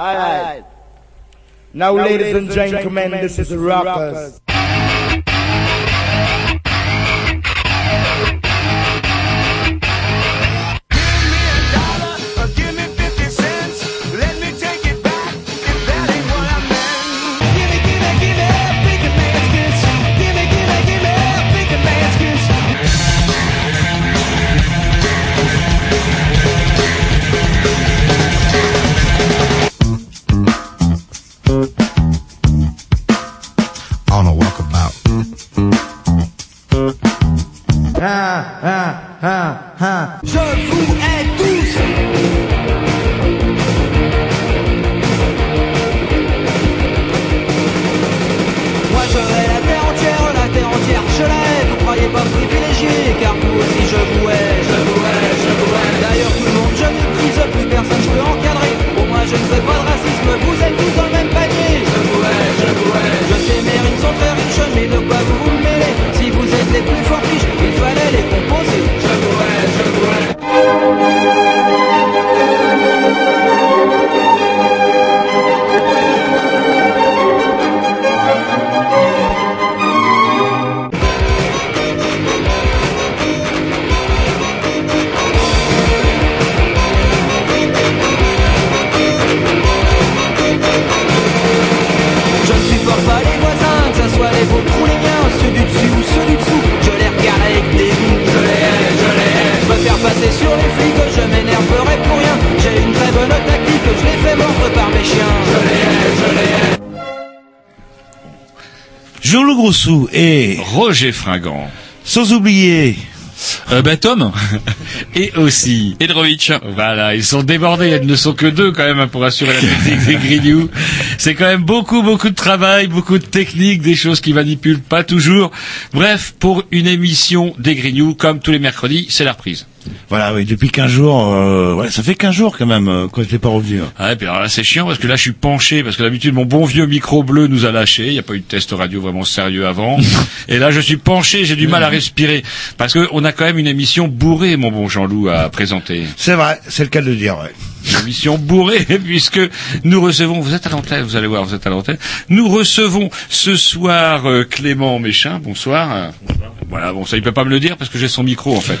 All right. Now, now ladies, ladies and gentlemen, gentlemen this, is is Rockers. Et Roger Fringant. sans oublier Euh, bah Tom et aussi Edrovitch. Voilà, ils sont débordés. Ils ne sont que deux quand même pour assurer la technique des Grignoux. C'est quand même beaucoup, beaucoup de travail, beaucoup de techniques, des choses qui manipulent pas toujours. Bref, pour une émission des Grignoux, comme tous les mercredis, c'est la reprise. Voilà oui depuis 15 jours euh, ouais ça fait 15 jours quand même euh, quand je n'ai pas revenu hein. Ah, puis alors là c'est chiant parce que là je suis penché parce que d'habitude mon bon vieux micro bleu nous a lâché. Il n'y a pas eu de test radio vraiment sérieux avant. et là je suis penché, j'ai du mal à respirer parce que on a quand même une émission bourrée, mon bon Jean-Loup, à présenter. c'est vrai c'est le cas de le dire ouais. Une émission bourrée puisque nous recevons. Vous êtes à l'antenne, vous allez voir, vous êtes à l'antenne. Nous recevons ce soir euh, Clément Méchin. Bonsoir. Voilà, bon, ça il peut pas me le dire parce que j'ai son micro en fait.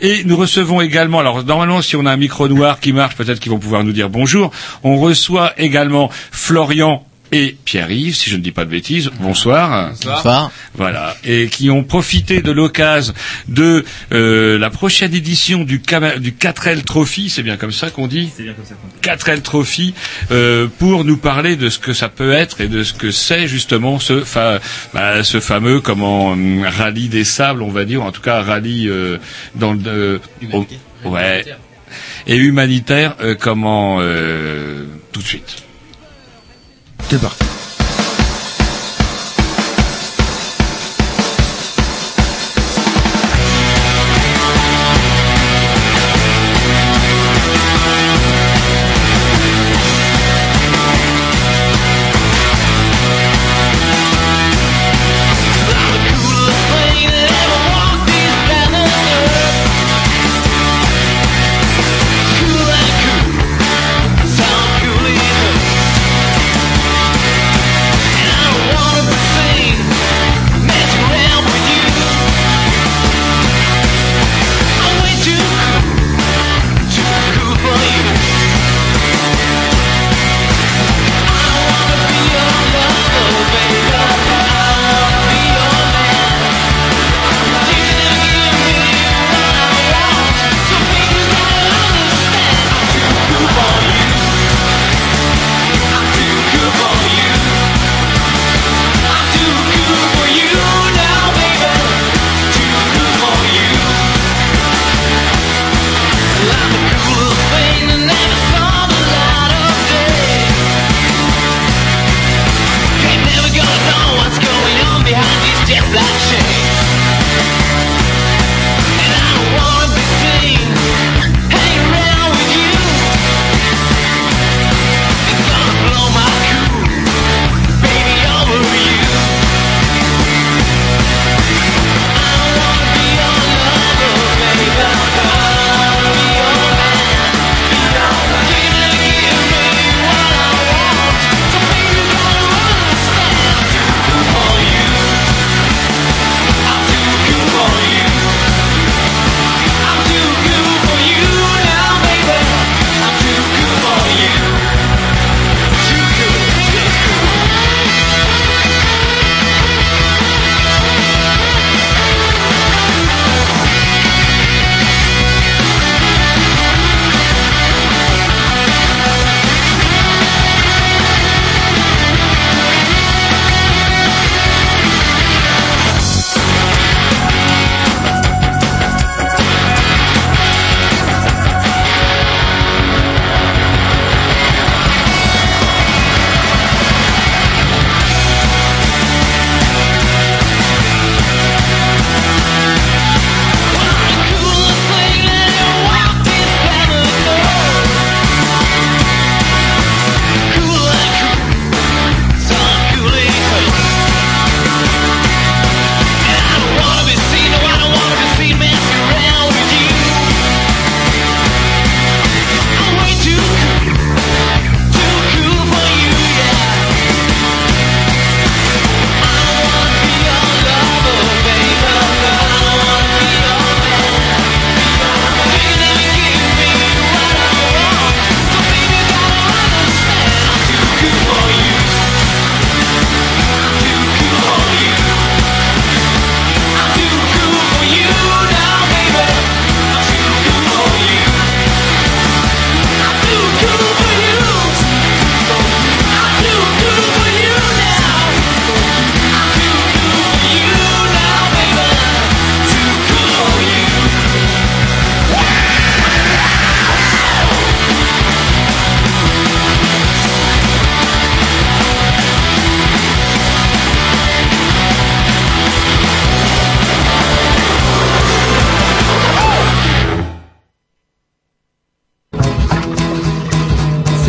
Et nous recevons également, alors normalement si on a un micro noir qui marche, peut-être qu'ils vont pouvoir nous dire bonjour. On reçoit également Florian et Pierre-Yves, si je ne dis pas de bêtises. Bonsoir. Bonsoir. Voilà, et qui ont profité de l'occasion de euh, la prochaine édition du, du 4L Trophy, c'est bien comme ça qu'on dit? C'est bien comme ça 4L Trophy, euh, pour nous parler de ce que ça peut être et de ce que c'est justement ce, fa- bah, ce fameux comment hum, rallye des sables, on va dire, en tout cas rallye euh, dans le... euh, au- ouais. Et humanitaire, euh, comment... euh, tout de suite. C'est parti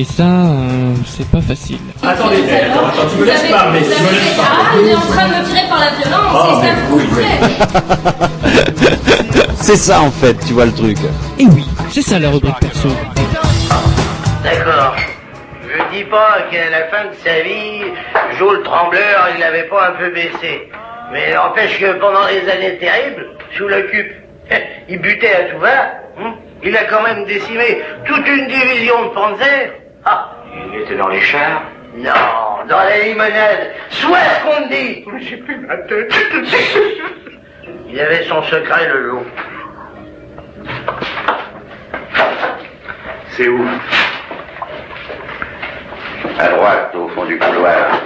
Et ça, euh, c'est pas facile. Attendez, attends, attends, tu me laisses parler, tu me laisses parler. Ah, il est en train de me tirer par la violence, Oh, c'est ça mais vous plaît. C'est ça en fait, tu vois le truc. Et oui, c'est ça la rubrique perso. D'accord. Je dis pas qu'à la fin de sa vie, Joe le Trembleur, il n'avait pas un peu baissé. Mais n'empêche que pendant les années terribles, sous l'occupe, il butait à tout va. hein. Il a quand même décimé toute une division de Panzer. Ah, il était dans les chars Non, dans la limonade. Soit ce qu'on te dit. J'ai plus ma tête. Il avait son secret, le loup. C'est où? À droite, au fond du couloir.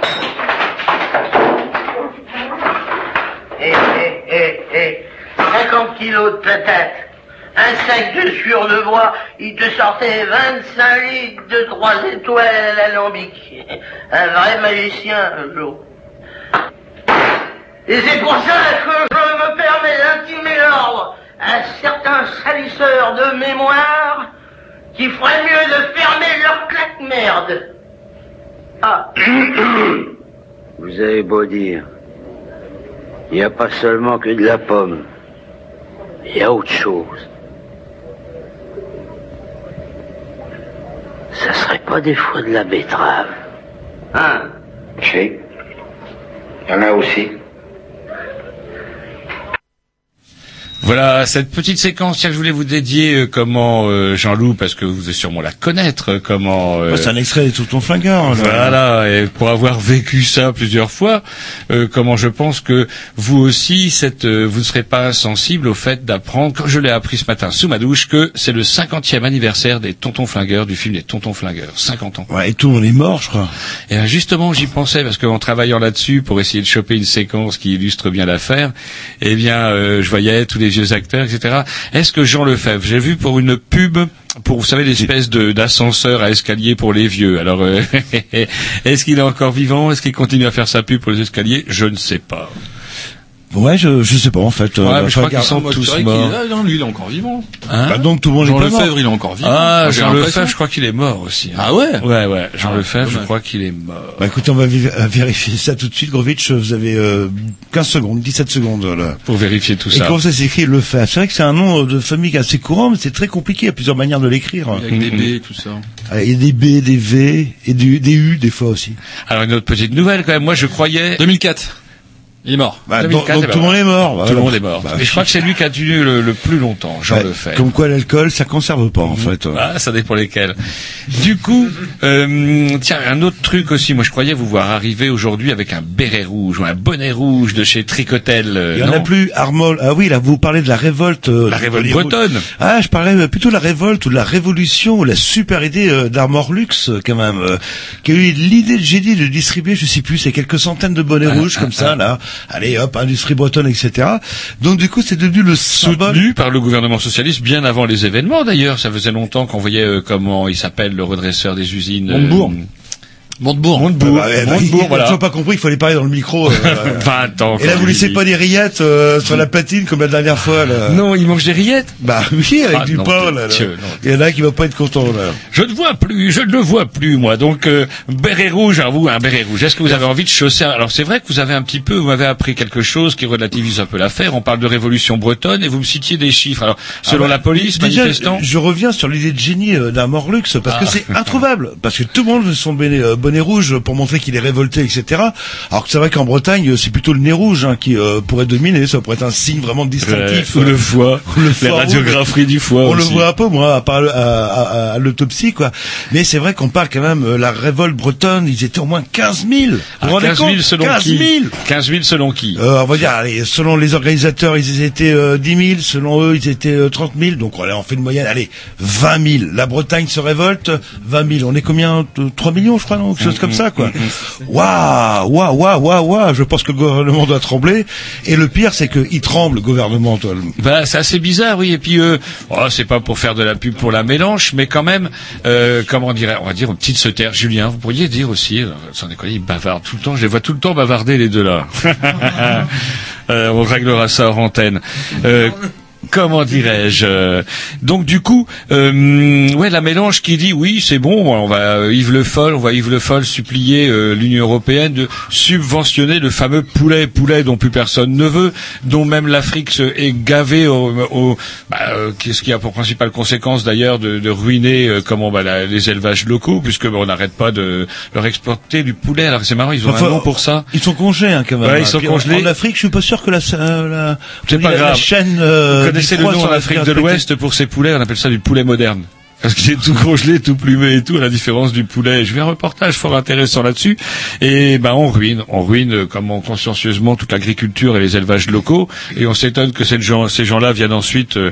Hé, hé, hé, hé. 50 kilos de patates. Un sac de sueur de bois, il te sortait 25 litres de trois étoiles à l'alambic. Un vrai magicien, Joe. Et c'est pour ça que je me permets d'intimer l'ordre à certains salisseurs de mémoire qui feraient mieux de fermer leur claque-merde. Ah. Vous avez beau dire. Il n'y a pas seulement que de la pomme. Il y a autre chose. Ça serait pas des fois de la betterave Hein? Si. Il y en a aussi. Voilà cette petite séquence que je voulais vous dédier euh, comment euh, Jean-Loup parce que vous devez sûrement la connaître euh, comment euh, Ouais, c'est un extrait de tout ton flingueur. là. Voilà, et pour avoir vécu ça plusieurs fois, euh, comment je pense que vous aussi, cette, euh, vous ne serez pas sensible au fait d'apprendre, comme je l'ai appris ce matin sous ma douche, que c'est le 50e anniversaire des Tontons Flingueurs, du film des Tontons Flingueurs. 50 ans. Ouais, et tout monde est mort, je crois. Et ben, justement, j'y pensais parce qu'en travaillant là-dessus pour essayer de choper une séquence qui illustre bien l'affaire, eh bien, euh, je voyais tous les vieux acteurs, etc. Est-ce que Jean Lefebvre, j'ai vu pour une pub pour vous savez l'espèce d'ascenseur à escalier pour les vieux. Alors euh, est-ce qu'il est encore vivant? Est-ce qu'il continue à faire sa pub pour les escaliers? Je ne sais pas. Ouais, je, je sais pas en fait. Ouais, Euh, mais je crois qu'ils sont tous morts. est là, non, lui, il est encore vivant. Hein Bah, donc tout le monde Jean est mort. Lefebvre, il est encore vivant. Ah, Jean. Lefebvre, je crois qu'il est mort aussi. hein. Ah ouais? Ouais, ouais. Jean Ah, Lefebvre, je crois qu'il est mort. Bah écoutez, on va euh, vérifier ça tout de suite. Grovitch, vous avez euh, 15 secondes, 17 secondes là. Pour vérifier tout Et ça. comment ça s'écrit le fait? C'est vrai que c'est un nom de famille assez courant, mais c'est très compliqué. Il y a plusieurs manières de l'écrire. Avec des B, tout ça. Ah, Il y a des B, des V et du- des U des fois aussi. Alors une autre petite nouvelle quand même. Moi, je croyais. 2004. Il est mort. Bah, 2004, donc, donc tout le monde est mort. Tout le monde est mort. Bah, Et je crois que c'est lui qui a tenu le, le plus longtemps, Jean ouais, Lefebvre. Comme quoi l'alcool, ça conserve pas en fait. Ah, ça dépend lesquels. Du coup, euh, tiens, un autre truc aussi. Moi, je croyais vous voir arriver aujourd'hui avec un béret rouge ou un bonnet rouge de chez Tricotel. euh, Il y en a plus, Armol. Ah oui, là, vous parlez de la révolte. euh, La révolte bretonne. Ah, je parlais euh, plutôt de la révolte ou de la révolution ou la super idée euh, d'Armor Lux, euh, quand même, euh, qui a eu l'idée de génie de distribuer, je sais plus, c'est quelques centaines de bonnets Ah, rouges comme ça, là. Allez, hop, industrie bretonne, etc. Donc, du coup, c'est devenu le symbole. Soutenu par le gouvernement socialiste bien avant les événements d'ailleurs. Ça faisait longtemps qu'on voyait euh, comment il s'appelle le redresseur des usines. euh, Montebourg. Montebourg. Montebourg. Ah, ouais, bah, Montebourg, voilà. toujours pas compris, il fallait parler dans le micro. euh, 20 ans. Et là, vous laissez pas des rillettes euh, sur la platine comme la dernière fois, là. Non, il mange des rillettes. Bah oui, avec Ah, du non, pain, là. là. Il y en a qui va pas être content, là. Je ne vois plus, je ne le vois plus moi. Donc euh, béret rouge, à vous un béret rouge. Est-ce que vous avez envie de chausser un- Alors c'est vrai que vous avez un petit peu, vous m'avez appris quelque chose qui relativise un peu l'affaire. On parle de révolution bretonne et vous me citiez des chiffres. Alors selon Ah bah, la police, déjà, manifestant. je reviens sur l'idée de génie euh, d'un Morlux parce que Ah. c'est introuvable parce que tout le monde veut son euh, bonnet rouge pour montrer qu'il est révolté, etc. Alors que c'est vrai qu'en Bretagne, euh, c'est plutôt le nez rouge hein, qui euh, pourrait dominer. Ça pourrait être un signe vraiment distinctif. Ouais, ou euh, le foie, ou le foie rouge. radiographies du foie. On le voit un peu, moi, à part le- à, à- à l'autopsie, quoi. Mais c'est vrai qu'on parle quand même, euh, la révolte bretonne, ils étaient au moins 15 000. Vous Ah, vous rendez 15 000 compte selon 15 qui 000 15 000 selon qui euh, on va dire, allez, selon les organisateurs, ils étaient euh, 10 000, selon eux, ils étaient euh, 30 000, donc allez, on fait une moyenne, allez, 20 000. La Bretagne se révolte, 20 000. On est combien? Euh, 3 millions, je crois, non? Quelque chose comme ça, quoi. Waouh, waouh, waouh, waouh, waouh. Je pense que le gouvernement doit trembler. Et le pire, c'est qu'il tremble, le gouvernement. Toi. Bah, c'est assez bizarre, oui. Et puis, euh, oh, c'est pas pour faire de la pub pour la mélange, mais quand même, euh, comment dirait, on va dire une petite sectaire. Julien, vous pourriez dire aussi, euh, sans déconner, ils bavardent tout le temps. Je les vois tout le temps bavarder les deux là. Euh, on réglera ça hors antenne. Comment dirais-je euh, Donc du coup, euh, ouais, la mélange qui dit oui, c'est bon, on va euh, Yves Le Foll, on va Yves Le Foll supplier euh, l'Union européenne de subventionner le fameux poulet, poulet dont plus personne ne veut, dont même l'Afrique se- est gavée au, au bah, euh, qu'est-ce qui a pour principale conséquence d'ailleurs de, de ruiner euh, comment bah, la- les élevages locaux, puisque bah, on n'arrête pas de leur exporter du poulet. Alors c'est marrant, ils ont Enfin, un nom pour ça. Ils sont congelés, hein, quand même. Ouais, ils sont Puis congelés. En Afrique, je suis pas sûr que la, la, pas la, chaîne. Connaissez le nom en Afrique de l'Ouest pour ces poulets, on appelle ça du poulet moderne. Parce qu'il est tout congelé, tout plumé et tout, à la différence du poulet. Je vais un reportage fort intéressant là-dessus. Et ben on ruine, on ruine comment consciencieusement toute l'agriculture et les élevages locaux. Et on s'étonne que ces gens, ces gens-là viennent ensuite, euh,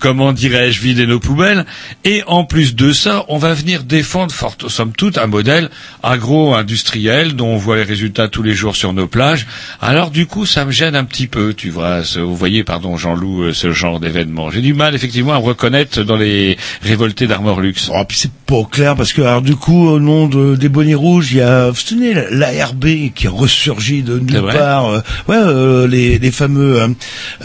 comment dirais-je, vider nos poubelles. Et en plus de ça, on va venir défendre, fort, somme toute, un modèle agro-industriel dont on voit les résultats tous les jours sur nos plages. Alors du coup, ça me gêne un petit peu, tu vois. vous voyez, pardon, Jean-Loup, euh, ce genre d'événement. J'ai du mal effectivement à me reconnaître dans les révoltés d'Armor Luxe. Oh, puis c'est pas clair parce que alors du coup au nom de, des bonnets rouges il y a vous tenez l'ARB qui a ressurgi de nulle part euh, ouais euh, les, les fameux euh,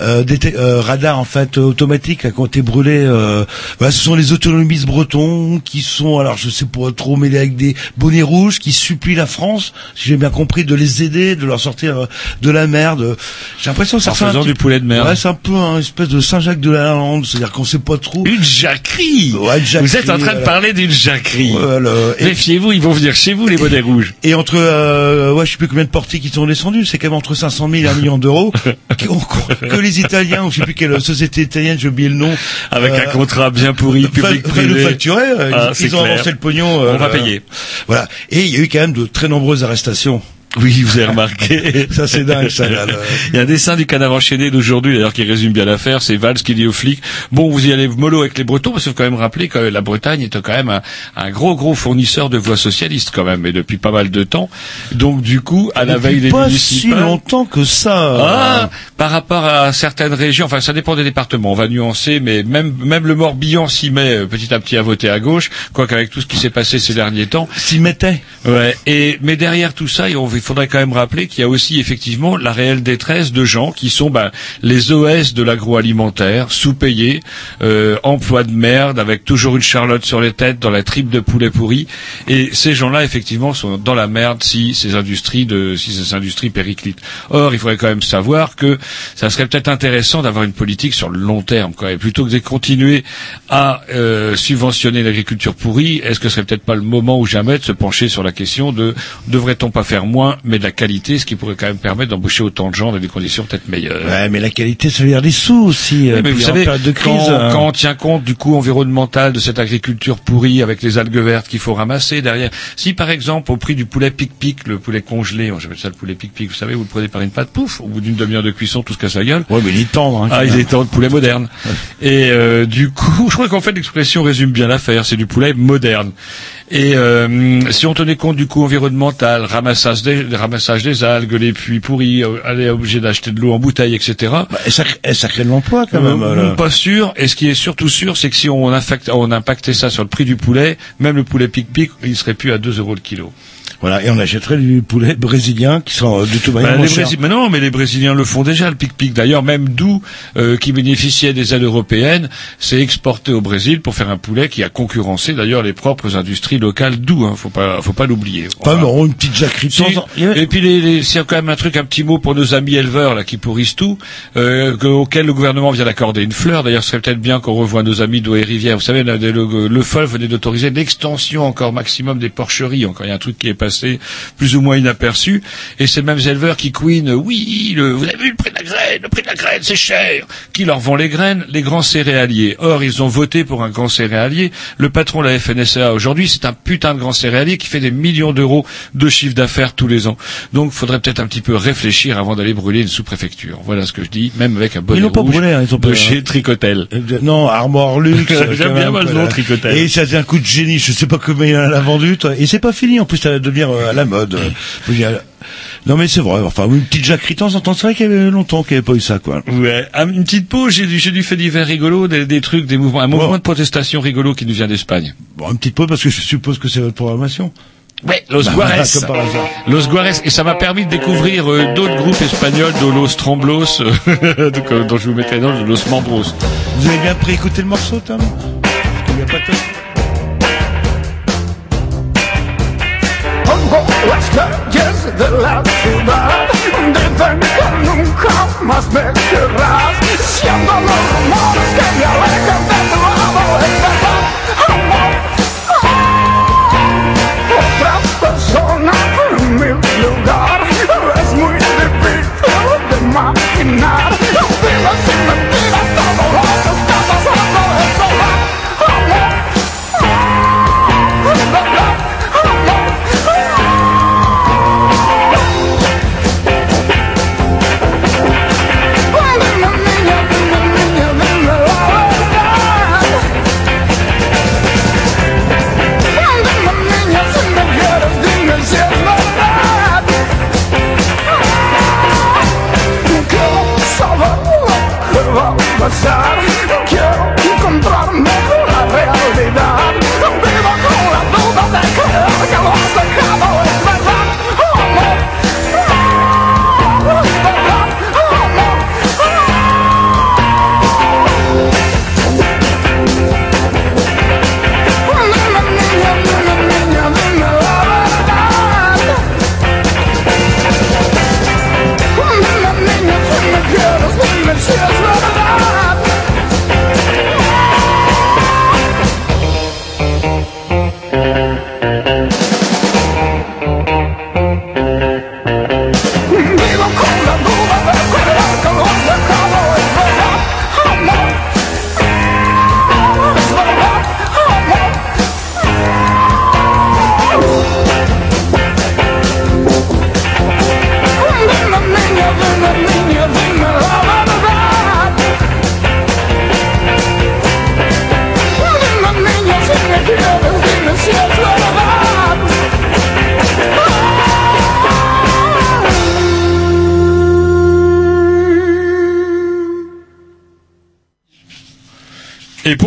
euh, euh, radars en fait automatiques là, qui ont été brûlés euh, voilà, ce sont les autonomistes bretons qui sont alors je sais pas trop mêlés avec des bonnets rouges qui supplient la France si j'ai bien compris de les aider de leur sortir de la merde j'ai l'impression que ça En faisant du poulet de merde. ouais c'est un peu un espèce de Saint-Jacques de la Lande c'est-à-dire qu'on sait pas trop Une jacquerie Ouais, jacquerie, Vous êtes en train de voilà. parler d'une jacquerie. Voilà. Méfiez-vous, ils vont venir chez vous, les bonnets rouges. Et entre, euh, ouais, je sais plus combien de portiers qui sont descendus, c'est quand même entre 500 000 et 1 million d'euros, que les Italiens, ou je sais plus quelle société italienne, j'ai oublié le nom. Avec euh, un contrat bien pourri, public-privé. facturer, euh, Ah, ils, ils ont clair. avancé le pognon. euh, On va payer. Voilà. Et il y a eu quand même de très nombreuses arrestations. Oui, vous avez remarqué. Ça, c'est dingue, ça, là, là. Il y a un dessin du canard enchaîné d'aujourd'hui, d'ailleurs, qui résume bien l'affaire. C'est Valls qui dit aux flics, bon, vous y allez mollo avec les Bretons, parce qu'il faut quand même rappeler que la Bretagne était quand même un, un gros, gros fournisseur de voix socialistes, quand même, et depuis pas mal de temps. Donc, du coup, à la veille des pas si municipales... longtemps que ça. Ah, par rapport à certaines régions, enfin ça dépend des départements, on va nuancer, mais même même le Morbihan s'y met euh, petit à petit à voter à gauche, quoique avec tout ce qui s'est passé ces derniers temps. S'y mettait. Ouais. Et mais derrière tout ça, il il faudrait quand même rappeler qu'il y a aussi effectivement la réelle détresse de gens qui sont ben, les OS de l'agroalimentaire, sous-payés, euh, de merde, avec toujours une charlotte sur les têtes, dans la tripe de poulet pourri. Et ces gens-là, effectivement, sont dans la merde si ces industries de si ces industries périclitent. Or, il faudrait quand même savoir que ça serait peut-être intéressant d'avoir une politique sur le long terme, quoi. Et plutôt que de continuer à euh, subventionner l'agriculture pourrie, est-ce que ce serait peut-être pas le moment ou jamais de se pencher sur la question de devrait-on pas faire moins, mais de la qualité, ce qui pourrait quand même permettre d'embaucher autant de gens dans des conditions peut-être meilleures. Ouais, mais la qualité, ça veut dire des sous aussi. euh, Oui, mais vous en savez, de crise. quand, quand on tient compte du coût environnemental de cette agriculture pourrie avec les algues vertes qu'il faut ramasser derrière, si par exemple au prix du poulet pic-pic, le poulet congelé, on j'appelle ça le poulet pic-pic, vous savez, vous le prenez par une pâte, pouf, au bout d'une demi-heure de cuisson, tout se casse la gueule. Ouais, mais il est tendre. Hein, Ah, il est de poulet moderne. Et euh, du coup, je crois qu'en fait l'expression résume bien l'affaire. C'est du poulet moderne. Et euh, si on tenait compte du coût environnemental, ramassage des, ramassage des algues, les puits pourris, euh, aller obligé d'acheter de l'eau en bouteille, etc. Bah, et ça, et ça crée de l'emploi quand même. Euh, là. Pas sûr. Et ce qui est surtout sûr, c'est que si on, on impactait ça sur le prix du poulet, même le poulet pic-pic, il serait plus à 2 euros le kilo. Voilà, et on achèterait du poulet brésilien qui sera euh, de toute manière Bah, les cher. Brésil- mais non, mais les Brésiliens le font déjà, le pic-pic. D'ailleurs, même Doux, euh, qui bénéficiait des aides européennes, s'est exporté au Brésil pour faire un poulet qui a concurrencé d'ailleurs les propres industries locales Doux. Hein, faut pas, faut pas l'oublier. Pas non, une petite jacquerie Si. Et puis les, les- c'est quand même un truc, un petit mot pour nos amis éleveurs là qui pourrissent tout, euh, que- auquel le gouvernement vient d'accorder une fleur. D'ailleurs, ce serait peut-être bien qu'on revoie nos amis d'eau et rivière. Vous savez, le, le, le FOL venait d'autoriser l'extension encore maximum des porcheries. Encore, il y a un truc qui est passé plus ou moins inaperçu. Et ces mêmes éleveurs qui couinent, oui, le, vous avez vu le prix de la graine, le prix de la graine, c'est cher. Qui leur vend les graines Les grands céréaliers. Or, ils ont voté pour un grand céréalier. Le patron de la FNSEA aujourd'hui, c'est un putain de grand céréalier qui fait des millions d'euros de chiffre d'affaires tous les ans. Donc, faudrait peut-être un petit peu réfléchir avant d'aller brûler une sous-préfecture. Voilà ce que je dis, même avec un bonnet Ils l'ont pas rouge brûlé, hein, ils ont de pas- chez Tricotel. Euh, Non, Armor Luxe. J'aime bien même, le nom. Tricotel. Et ça c'est un coup de génie. Je sais pas comment il l'a vendu. toi. Et c'est pas fini. En plus, ça devenir euh, à la mode. euh, Non mais c'est vrai. Enfin, une petite Jacques on entend c'est vrai qu'il y avait longtemps qu'il n'y avait pas eu ça, quoi. Ouais, Ah, une petite pause, j'ai du, du fait divers rigolo, des, des trucs, des mouvements, un mouvement de protestation rigolo qui nous vient d'Espagne. Bon, une petite pause parce que je suppose que c'est votre programmation. Ouais, Los Bah, Guares. Los Guares, et ça m'a permis de découvrir euh, d'autres groupes espagnols, de Los euh, donc, euh, dont je vous mettrai dans de Los Mambros. Vous avez bien préécouté le morceau, Tom? Parce qu'il y a pas de- De la ciudad Dicen que nunca más me querrás. Siendo los rumores que me alejan de tu lado Es verdad, amor. Otra persona en mi lugar Es muy difícil de imaginar. Vives sin mentiras todo va a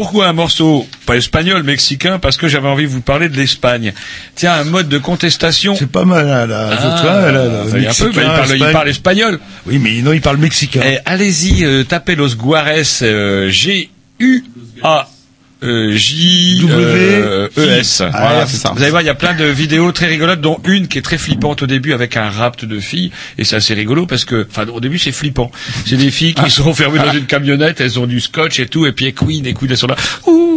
pourquoi un morceau, pas espagnol, mexicain, parce que j'avais envie de vous parler de l'Espagne? Tiens, un mode de contestation. C'est pas mal, hein, là. Ah, là, là, un peu, bah, il, parle, il Espagne. parle espagnol. Oui, mais non, il parle mexicain. Eh, Allez-y, euh, tapez Los Guares, euh, G-U-A. Euh, J euh, E S. Ah, Voilà. c'est ça. Vous allez voir, il y a plein de vidéos très rigolotes, dont une qui est très flippante au début avec un rapt de filles, et c'est assez rigolo parce que, enfin, au début c'est flippant. C'est des filles qui sont enfermées dans une camionnette, elles ont du scotch et tout, et puis elles couinent, et couinent, elles sont là. Ouh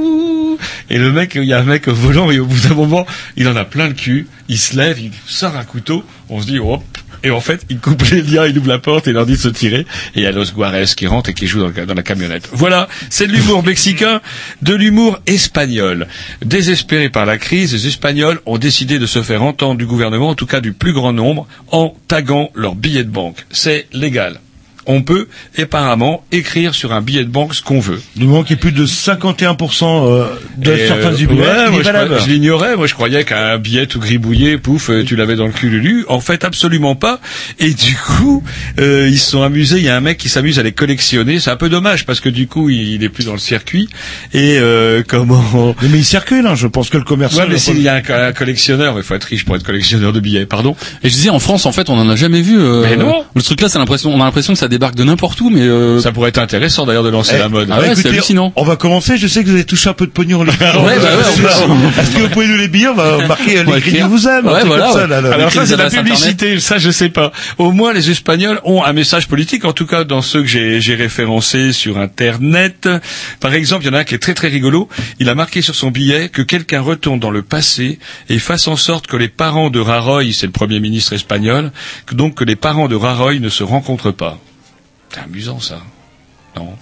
et le mec, il y a un mec au volant, et au bout d'un moment, il en a plein le cul, il se lève, il sort un couteau, on se dit, hop, et en fait, il coupe les liens, il ouvre la porte et il leur dit de se tirer. Et il y a Los Guares qui rentre et qui joue dans, dans la camionnette. Voilà, c'est de l'humour mexicain, de l'humour espagnol. Désespérés par la crise, les Espagnols ont décidé de se faire entendre du gouvernement, en tout cas du plus grand nombre, en taguant leurs billets de banque. C'est légal. On peut, apparemment, écrire sur un billet de banque ce qu'on veut. Du moment qu'il y ait plus de 51% euh, de Et, surface euh, du billet, ouais, moi, je, je l'ignorais. Moi, je croyais qu'un billet tout gribouillé, pouf, euh, tu l'avais dans le cul Lulu. En fait, absolument pas. Et du coup, euh, ils se sont amusés. Il y a un mec qui s'amuse à les collectionner. C'est un peu dommage parce que du coup, il, il est plus dans le circuit. Et euh, comment Mais il circule, hein, je pense que le commerçant... Ouais, mais s'il y a un, un collectionneur, il faut être riche pour être collectionneur de billets. Pardon. Et je disais, en France, en fait, on en a jamais vu. euh, Mais non. Le truc là, c'est l'impression, on a l'impression que ça débarque de n'importe où, mais euh, Ça pourrait être intéressant d'ailleurs de lancer Eh, la mode. Ah ouais, bah, c'est hallucinant. On va commencer, je sais que vous avez touché un peu de pognon. les. Ouais, bah ouais, Est-ce que vous pouvez nous les billets On va marquer euh, les crédits vous aiment. Ouais, voilà, comme ça, ouais. là, là. Alors ça, c'est de la publicité. Ça, je sais pas. Au moins, les Espagnols ont un message politique. En tout cas, dans ceux que j'ai j'ai référencés sur Internet. Par exemple, il y en a un qui est très très rigolo. Il a marqué sur son billet que quelqu'un retourne dans le passé et fasse en sorte que les parents de Rajoy, c'est le premier ministre espagnol, que donc que les parents de Rajoy ne se rencontrent pas. C'est amusant ça. Non,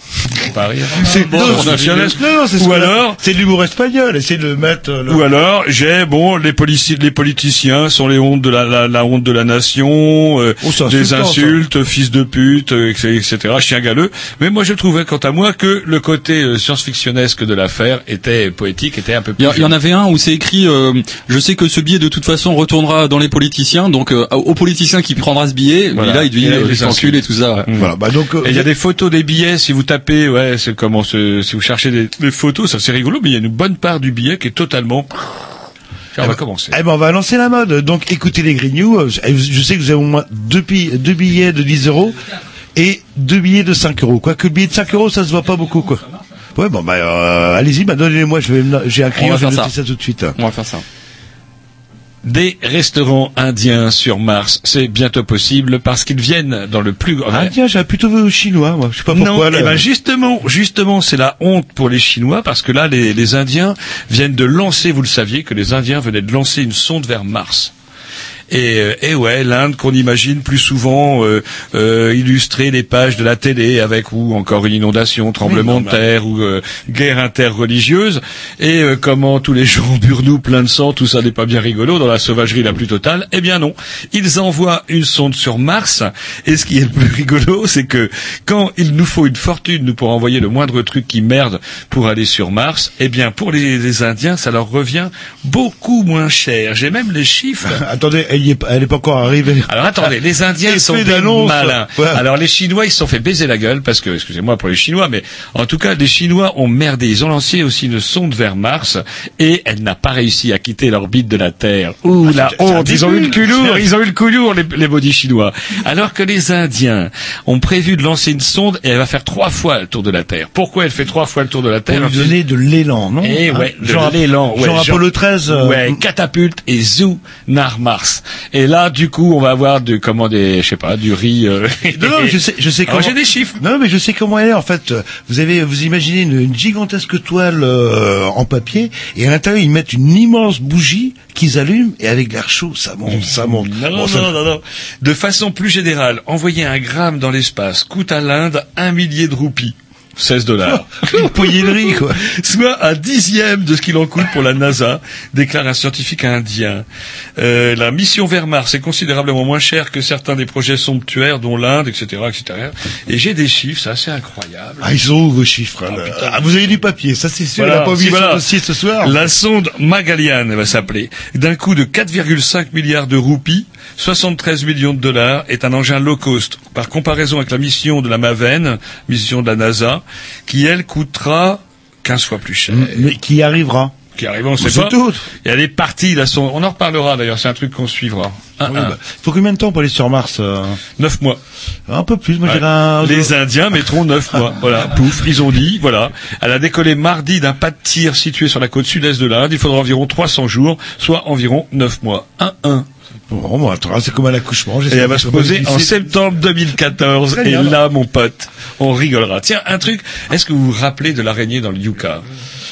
pas rire. C'est Bon, non, Front c'est- National. non, c'est ce Ou alors, c'est de l'humour espagnol. Essayez de mettre. euh, le- ou alors, j'ai bon, les, polici- les politiciens sont les hontes de la, la, la honte de la nation, euh, Oh, des ça. insultes, fils de pute, euh, etc., chien galeux. Mais moi, je trouvais, quant à moi, que le côté euh, science-fictionnesque de l'affaire était poétique, était un peu Il plus. y, a- il y en avait un où c'est écrit euh, je sais que ce billet de toute façon retournera dans les politiciens donc euh, au politicien qui prendra ce billet Voilà. et là il euh, les les et tout ça ouais. Voilà. Bah donc. euh, Et il y a des photos des billets, si vous tapez, ouais, c'est comment, ce- si vous cherchez des, des photos, ça c'est rigolo, mais il y a une bonne part du billet qui est totalement. On va commencer. Eh ben, on va lancer la mode. Donc, écoutez les Grignoux. Euh, Je sais que vous avez au moins deux, pi- deux billets de 10 euros et deux billets de 5 euros. Quoique le billet de 5 euros, ça se voit pas beaucoup, quoi. Ouais, bon, bah, euh, allez-y, bah, donnez-les-moi. Je vais, me- j'ai un On crayon, va je vais faire noter ça. ça tout de suite. on va faire ça Des restaurants indiens sur Mars, c'est bientôt possible parce qu'ils viennent dans le plus grand. Ah, tiens, j'avais plutôt vu chinois, moi. Je sais pas pourquoi. non, là. eh ben justement, justement, c'est la honte pour les Chinois parce que là, les, les Indiens viennent de lancer, vous le saviez, que les Indiens venaient de lancer une sonde vers Mars. Et, euh, et ouais, l'Inde qu'on imagine plus souvent euh, euh, illustrer les pages de la télé avec ou encore une inondation, tremblement de terre ou euh, guerre interreligieuse et euh, comment tous les gens burnou plein de sang, tout ça n'est pas bien rigolo dans la sauvagerie la plus totale. Eh bien non, ils envoient une sonde sur Mars et ce qui est le plus rigolo, c'est que quand il nous faut une fortune nous pour envoyer le moindre truc qui merde pour aller sur Mars, eh bien pour les, les Indiens, ça leur revient beaucoup moins cher. J'ai même les chiffres. Attendez, elle, y est, pas- elle est pas encore arrivée. Alors attendez, les Indiens ils sont des malins. Ouais. Alors les Chinois ils se sont fait baiser la gueule parce que, excusez-moi pour les Chinois, mais en tout cas les Chinois ont merdé. Ils ont lancé aussi une sonde vers Mars et elle n'a pas réussi à quitter l'orbite de la Terre. Ouh la c'est un honte Ils ont eu le cul lourd, ils ont eu le cul lourd les, les maudits Chinois. Alors que les Indiens ont prévu de lancer une sonde et elle va faire trois fois le tour de la Terre. Pourquoi elle fait trois fois le tour de la Pour Terre lui donner de l'élan, non eh Hein ouais, de Genre- l'élan. Ouais, genre Apollo 13. euh, Ouais, catapulte et zou nar Mars. Et là, du coup, on va avoir de comment des, je sais pas, du riz. euh, Non, non, je sais, je sais comment. j'ai des chiffres. Non, mais je sais comment elle est. En fait, vous avez, vous imaginez une, une gigantesque toile euh, en papier, et à l'intérieur ils mettent une immense bougie qu'ils allument, et avec l'air chaud, ça monte, ça monte. Non, Bon, non, ça- non, non, non. De façon plus générale, envoyer un gramme dans l'espace coûte à l'Inde un millier de roupies. 16 dollars. Une poignée de riz, quoi. Soit un dixième de ce qu'il en coûte pour la NASA, déclare un scientifique indien. Euh, la mission vers Mars est considérablement moins chère que certains des projets somptuaires, dont l'Inde, etc., etc. Et j'ai des chiffres, c'est assez incroyable. Ah, ils sont où vos chiffres là Ah, Vous avez du papier, ça c'est sûr. Voilà, elle a pas oublié voilà. dossier ce soir. La sonde Magellan elle va s'appeler. D'un coût de 4,5 milliards de roupies, 73 millions de dollars, est un engin low cost. Par comparaison avec la mission de la Maven, mission de la NASA, qui elle coûtera 15 fois plus cher. Mais qui arrivera Qui arrive, on sait pas. tout. Il y a des parties, là, sont... on en reparlera d'ailleurs, c'est un truc qu'on suivra. Oui, un. bah, faut combien de temps pour aller sur Mars euh Neuf mois. Un peu plus, moi Ouais. un... Les Indiens mettront neuf mois. Voilà, pouf, ils ont dit, voilà. Elle a décollé mardi d'un pas de tir situé sur la côte sud-est de l'Inde. Il faudra environ 300 jours, soit environ neuf mois. Un, un. Bon, bon, attends, c'est comme un accouchement. Et elle va se poser en septembre 2014. Très Et bien. là, mon pote, on rigolera. Tiens, un truc. Est-ce que vous vous rappelez de l'araignée dans le Yucca?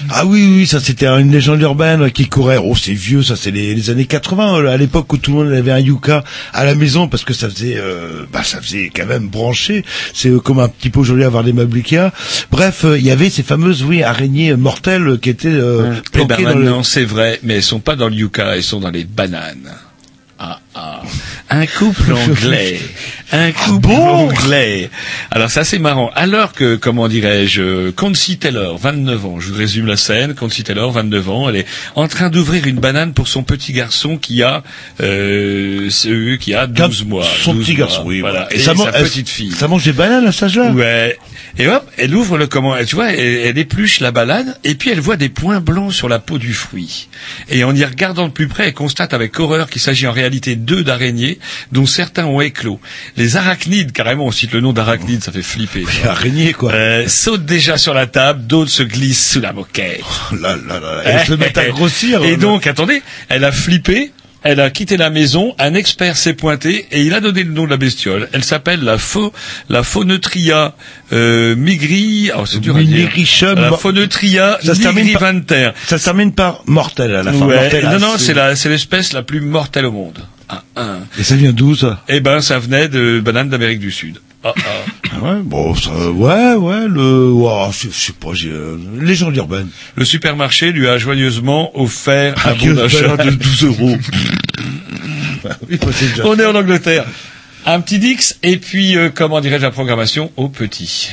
Ah oui, oui, ça c'était une légende urbaine qui courait. Oh, c'est vieux, ça c'est les, les années 80, euh, à l'époque où tout le monde avait un yucca à la maison parce que ça faisait, euh, bah ça faisait quand même brancher. C'est euh, comme un petit peu aujourd'hui avoir des meubles Ikea. Bref, il y avait ces fameuses, oui, araignées mortelles qui étaient euh, Eh ben le... maintenant, c'est vrai, mais elles sont pas dans le Yucca, elles sont dans les bananes. Ah ah. Un couple anglais. Un couple anglais. Alors ça c'est marrant. Alors que, comment dirais-je, Concy Taylor, 29 ans, je vous résume la scène, Concy Taylor, 29 ans, elle est en train d'ouvrir une banane pour son petit garçon qui a, euh, qui a 12 mois. Son 12 petit mois, garçon, oui. Voilà. Et, sa petite fille. Ça mange des bananes à cet âge-là? Ouais. Et hop, elle ouvre le comment, tu vois, elle, elle épluche la banane et puis elle voit des points blancs sur la peau du fruit. Et en y regardant de plus près, elle constate avec horreur qu'il s'agit en réalité d'œufs d'araignées dont certains ont éclos. Les arachnides, carrément, on cite le nom d'arachnides, ça fait flipper. quoi. Araignée, quoi. Euh, sautent déjà sur la table, d'autres se glissent sous la moquette. Là, là, là, elles se mettent à grossir. Et là. donc, attendez, elle a flippé, elle a quitté la maison, un expert s'est pointé et il a donné le nom de la bestiole. Elle s'appelle la faux, la Phoneutria euh, migri, oh, c'est dur à dire. La Phoneutria Ça se termine par- nigrivanter. Ça se termine par mortel à la fin. Ouais. Non, ah, non, c'est- c'est la, c'est l'espèce la plus mortelle au monde. Un, un. Et ça vient d'où ça? Eh ben, ça venait de bananes d'Amérique du Sud. Ah, ah. Ouais, bon, ça, ouais, ouais, le, ouah, je, je sais pas, euh, légende urbaine. Le supermarché lui a joyeusement offert un Un bon d'achat de de 12 euros. Oui, On est en Angleterre. Un petit Dix et puis euh, comment dirais-je la programmation au petit?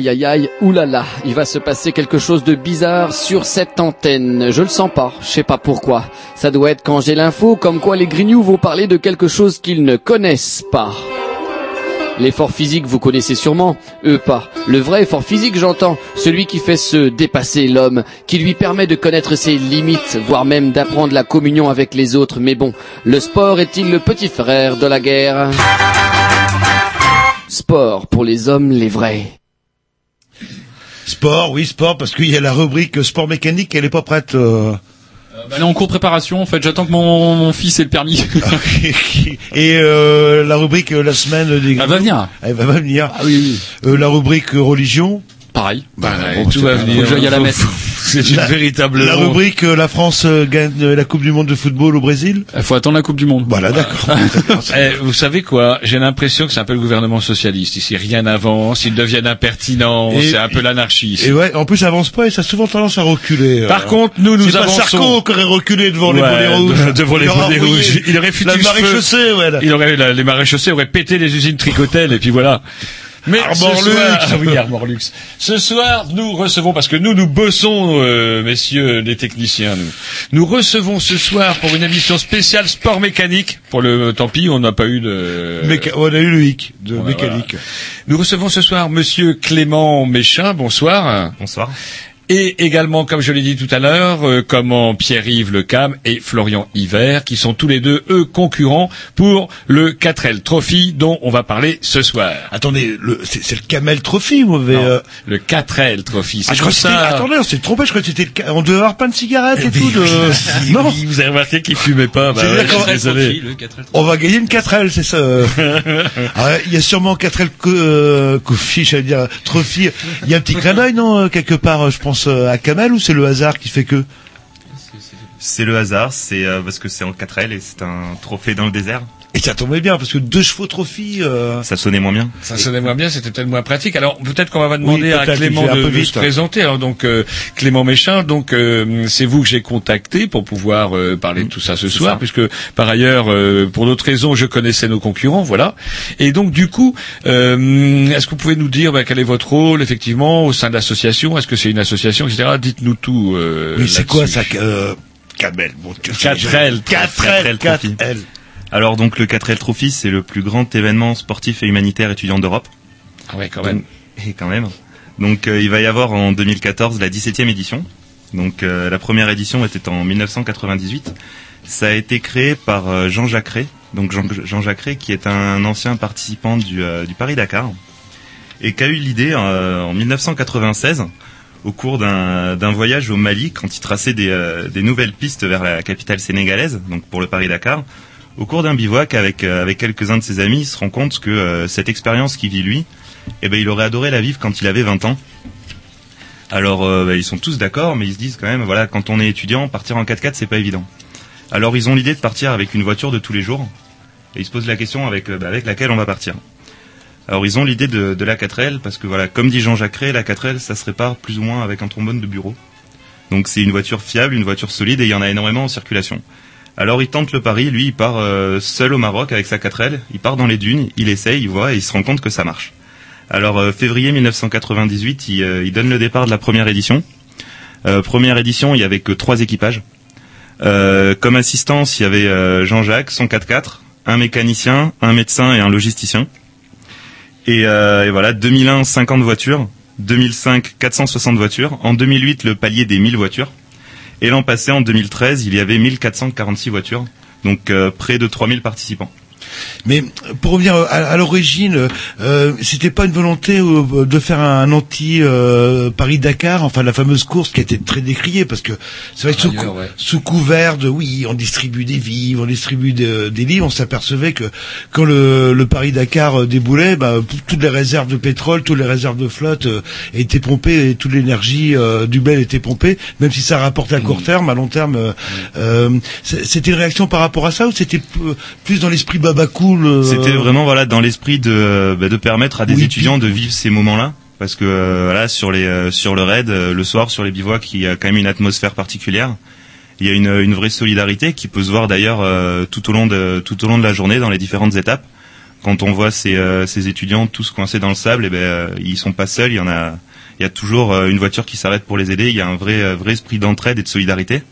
Aïe aïe aïe, oulala, il va se passer quelque chose de bizarre sur cette antenne. Je le sens pas, je sais pas pourquoi. Ça doit être quand j'ai l'info, comme quoi les grignoux vont parler de quelque chose qu'ils ne connaissent pas. L'effort physique, vous connaissez sûrement, eux pas. Le vrai effort physique, j'entends, celui qui fait se dépasser l'homme, qui lui permet de connaître ses limites, voire même d'apprendre la communion avec les autres. Mais bon, le sport est-il le petit frère de la guerre? Sport pour les hommes, les vrais. Sport, oui, sport, parce qu'il y a la rubrique sport mécanique, elle est pas prête. euh. Bah, elle est en cours de préparation. En fait, j'attends que mon, mon fils ait le permis. Et euh, la rubrique euh, la semaine des. Elle va venir. Elle va venir. Ah oui, Euh, la rubrique euh, religion. Pareil. Bah, bon, tout va venir. Que j'aille à la messe. C'est une La- véritable. La rubrique euh, la France euh, gagne euh, la Coupe du Monde de football au Brésil. Il faut attendre la Coupe du Monde. Voilà, d'accord. Eh, vous savez quoi? J'ai l'impression que c'est un peu le gouvernement socialiste. Ici, rien n'avance, ils deviennent impertinents, c'est un peu l'anarchie. Et ouais, en plus, ça avance pas et ça a souvent tendance à reculer. Par euh. contre, nous, nous C'est pas avançons. Sarko qui aurait reculé devant les Ouais, bonnets rouges. de- devant les Il aurait bonnets envoyé rouges. Il aurait foutu La le marée feu. chaussée, ouais. Il aurait, la- les maréchaussées auraient pété les usines Tricotel et puis voilà. Mais Armor ce Lux. soir, ah oui, Armor Lux. Ce soir, nous recevons, parce que nous, nous bossons, euh, messieurs les techniciens, nous. Nous recevons ce soir pour une émission spéciale sport mécanique. Pour le, tant pis, on n'a pas eu de... Méca- on a eu le hic de Voilà, mécanique. Nous recevons ce soir Monsieur Clément Méchin. Bonsoir. Bonsoir. Et également, comme je l'ai dit tout à l'heure, euh, comment Pierre-Yves Lecam et Florian Hiver, qui sont tous les deux, eux, concurrents pour le 4L Trophy dont on va parler ce soir. Attendez, le, c'est, c'est le Camel Trophy, vous avez, Non, euh, Le 4L Trophy, c'est Ah, je crois pour que c'était, ça. attendez, on s'est trompé, je crois que c'était le, on devait avoir plein de cigarettes et tout, de, non. Vous avez remarqué qu'il fumait pas, bah C'est ouais, je suis désolé. On va gagner une 4L, c'est ça. euh. Ah Il y a sûrement 4L co- euh, Coffee, j'allais dire Trophy. Il y a un petit clin d'œil, non, euh, quelque part, je pense, euh, à Camel, ou c'est le hasard qui fait que? C'est le hasard, c'est euh, parce que c'est en 4L et c'est un trophée dans le désert. Et ça tombait bien, parce que deux chevaux Trophy, euh, Ça sonnait moins bien. Ça sonnait moins bien, c'était peut-être moins pratique. Alors peut-être qu'on va demander Oui, à Clément de, se présenter. Alors donc euh, Clément Méchin, donc euh, c'est vous que j'ai contacté pour pouvoir euh, parler de tout ça ce soir, ça. puisque par ailleurs, euh, pour d'autres raisons, je connaissais nos concurrents, voilà. Et donc du coup, euh, est-ce que vous pouvez nous dire bah, quel est votre rôle effectivement au sein de l'association? Est-ce que c'est une association, etc. Dites-nous tout. Euh, oui, c'est quoi ça, Camel, bon, tu- 4L. 4L, 4L 4L. Alors donc le 4L Trophy, c'est le plus grand événement sportif et humanitaire étudiant d'Europe. Ouais, quand même. Et quand même. Donc euh, il va y avoir en 2014 la 17e édition. Donc euh, la première édition était en 1998. Ça a été créé par euh, Jean-Jacques Rey. Donc Jean- Jean-Jacques Rey qui est un ancien participant du, du Paris-Dakar et qui a eu l'idée en 1996 au cours d'un voyage au Mali quand il traçait des, des nouvelles pistes vers la capitale sénégalaise, donc pour le Paris-Dakar. Au cours d'un bivouac avec, euh, avec quelques-uns de ses amis, il se rend compte que euh, cette expérience qu'il vit lui, eh ben, il aurait adoré la vivre quand il avait 20 ans. Alors euh, bah, ils sont tous d'accord, mais ils se disent quand même, voilà, quand on est étudiant, partir en 4x4 c'est pas évident. Alors ils ont l'idée de partir avec une voiture de tous les jours, et ils se posent la question avec, bah, avec laquelle on va partir. Alors ils ont l'idée de, la 4L parce que voilà, comme dit Jean-Jacques la 4L ça se répare plus ou moins avec un trombone de bureau. Donc c'est une voiture fiable, une voiture solide et il y en a énormément en circulation. Alors il tente le pari, lui il part euh, seul au Maroc avec sa 4L, il part dans les dunes, il essaye, il voit et il se rend compte que ça marche. Alors euh, février 1998, il, euh, il donne le départ de la première édition. Première édition, il y avait que trois équipages. Comme assistance, il y avait Jean-Jacques, son 4x4, un mécanicien, un médecin et un logisticien. Et, et voilà, 2001, 50 voitures. 2005, 460 voitures. En 2008, le palier des 1000 voitures. Et l'an passé, en 2013, il y avait 1446 voitures. Donc euh, près de 3000 participants. Mais pour revenir à, à l'origine, euh, c'était pas une volonté euh, de faire un anti euh, Paris Dakar, enfin la fameuse course qui a été très décriée parce que c'est vrai que sous, Ailleurs, cou- ouais. sous couvert de oui, on distribue des vivres, on distribue de- des livres, on s'apercevait que quand le, le Paris Dakar euh, déboulait, bah, toutes les réserves de pétrole, toutes les réserves de flotte euh, étaient pompées et toute l'énergie euh, du blé était pompée, même si ça rapporte à court terme, à long terme. c'est- c'était une réaction par rapport à ça ou c'était plus dans l'esprit cool euh, C'était vraiment voilà dans l'esprit de, bah, de permettre à des Oui, étudiants de vivre ces moments-là. Parce que euh, voilà sur les euh, sur le raid le soir sur les bivouacs il y a quand même une atmosphère particulière. Il y a une, une vraie solidarité qui peut se voir d'ailleurs tout au long de tout au long de la journée dans les différentes étapes. quand on voit ces, ces étudiants tous coincés dans le sable, et ben euh, ils sont pas seuls. Il y en a, il y a toujours une voiture qui s'arrête pour les aider. Il y a un vrai, vrai esprit d'entraide et de solidarité.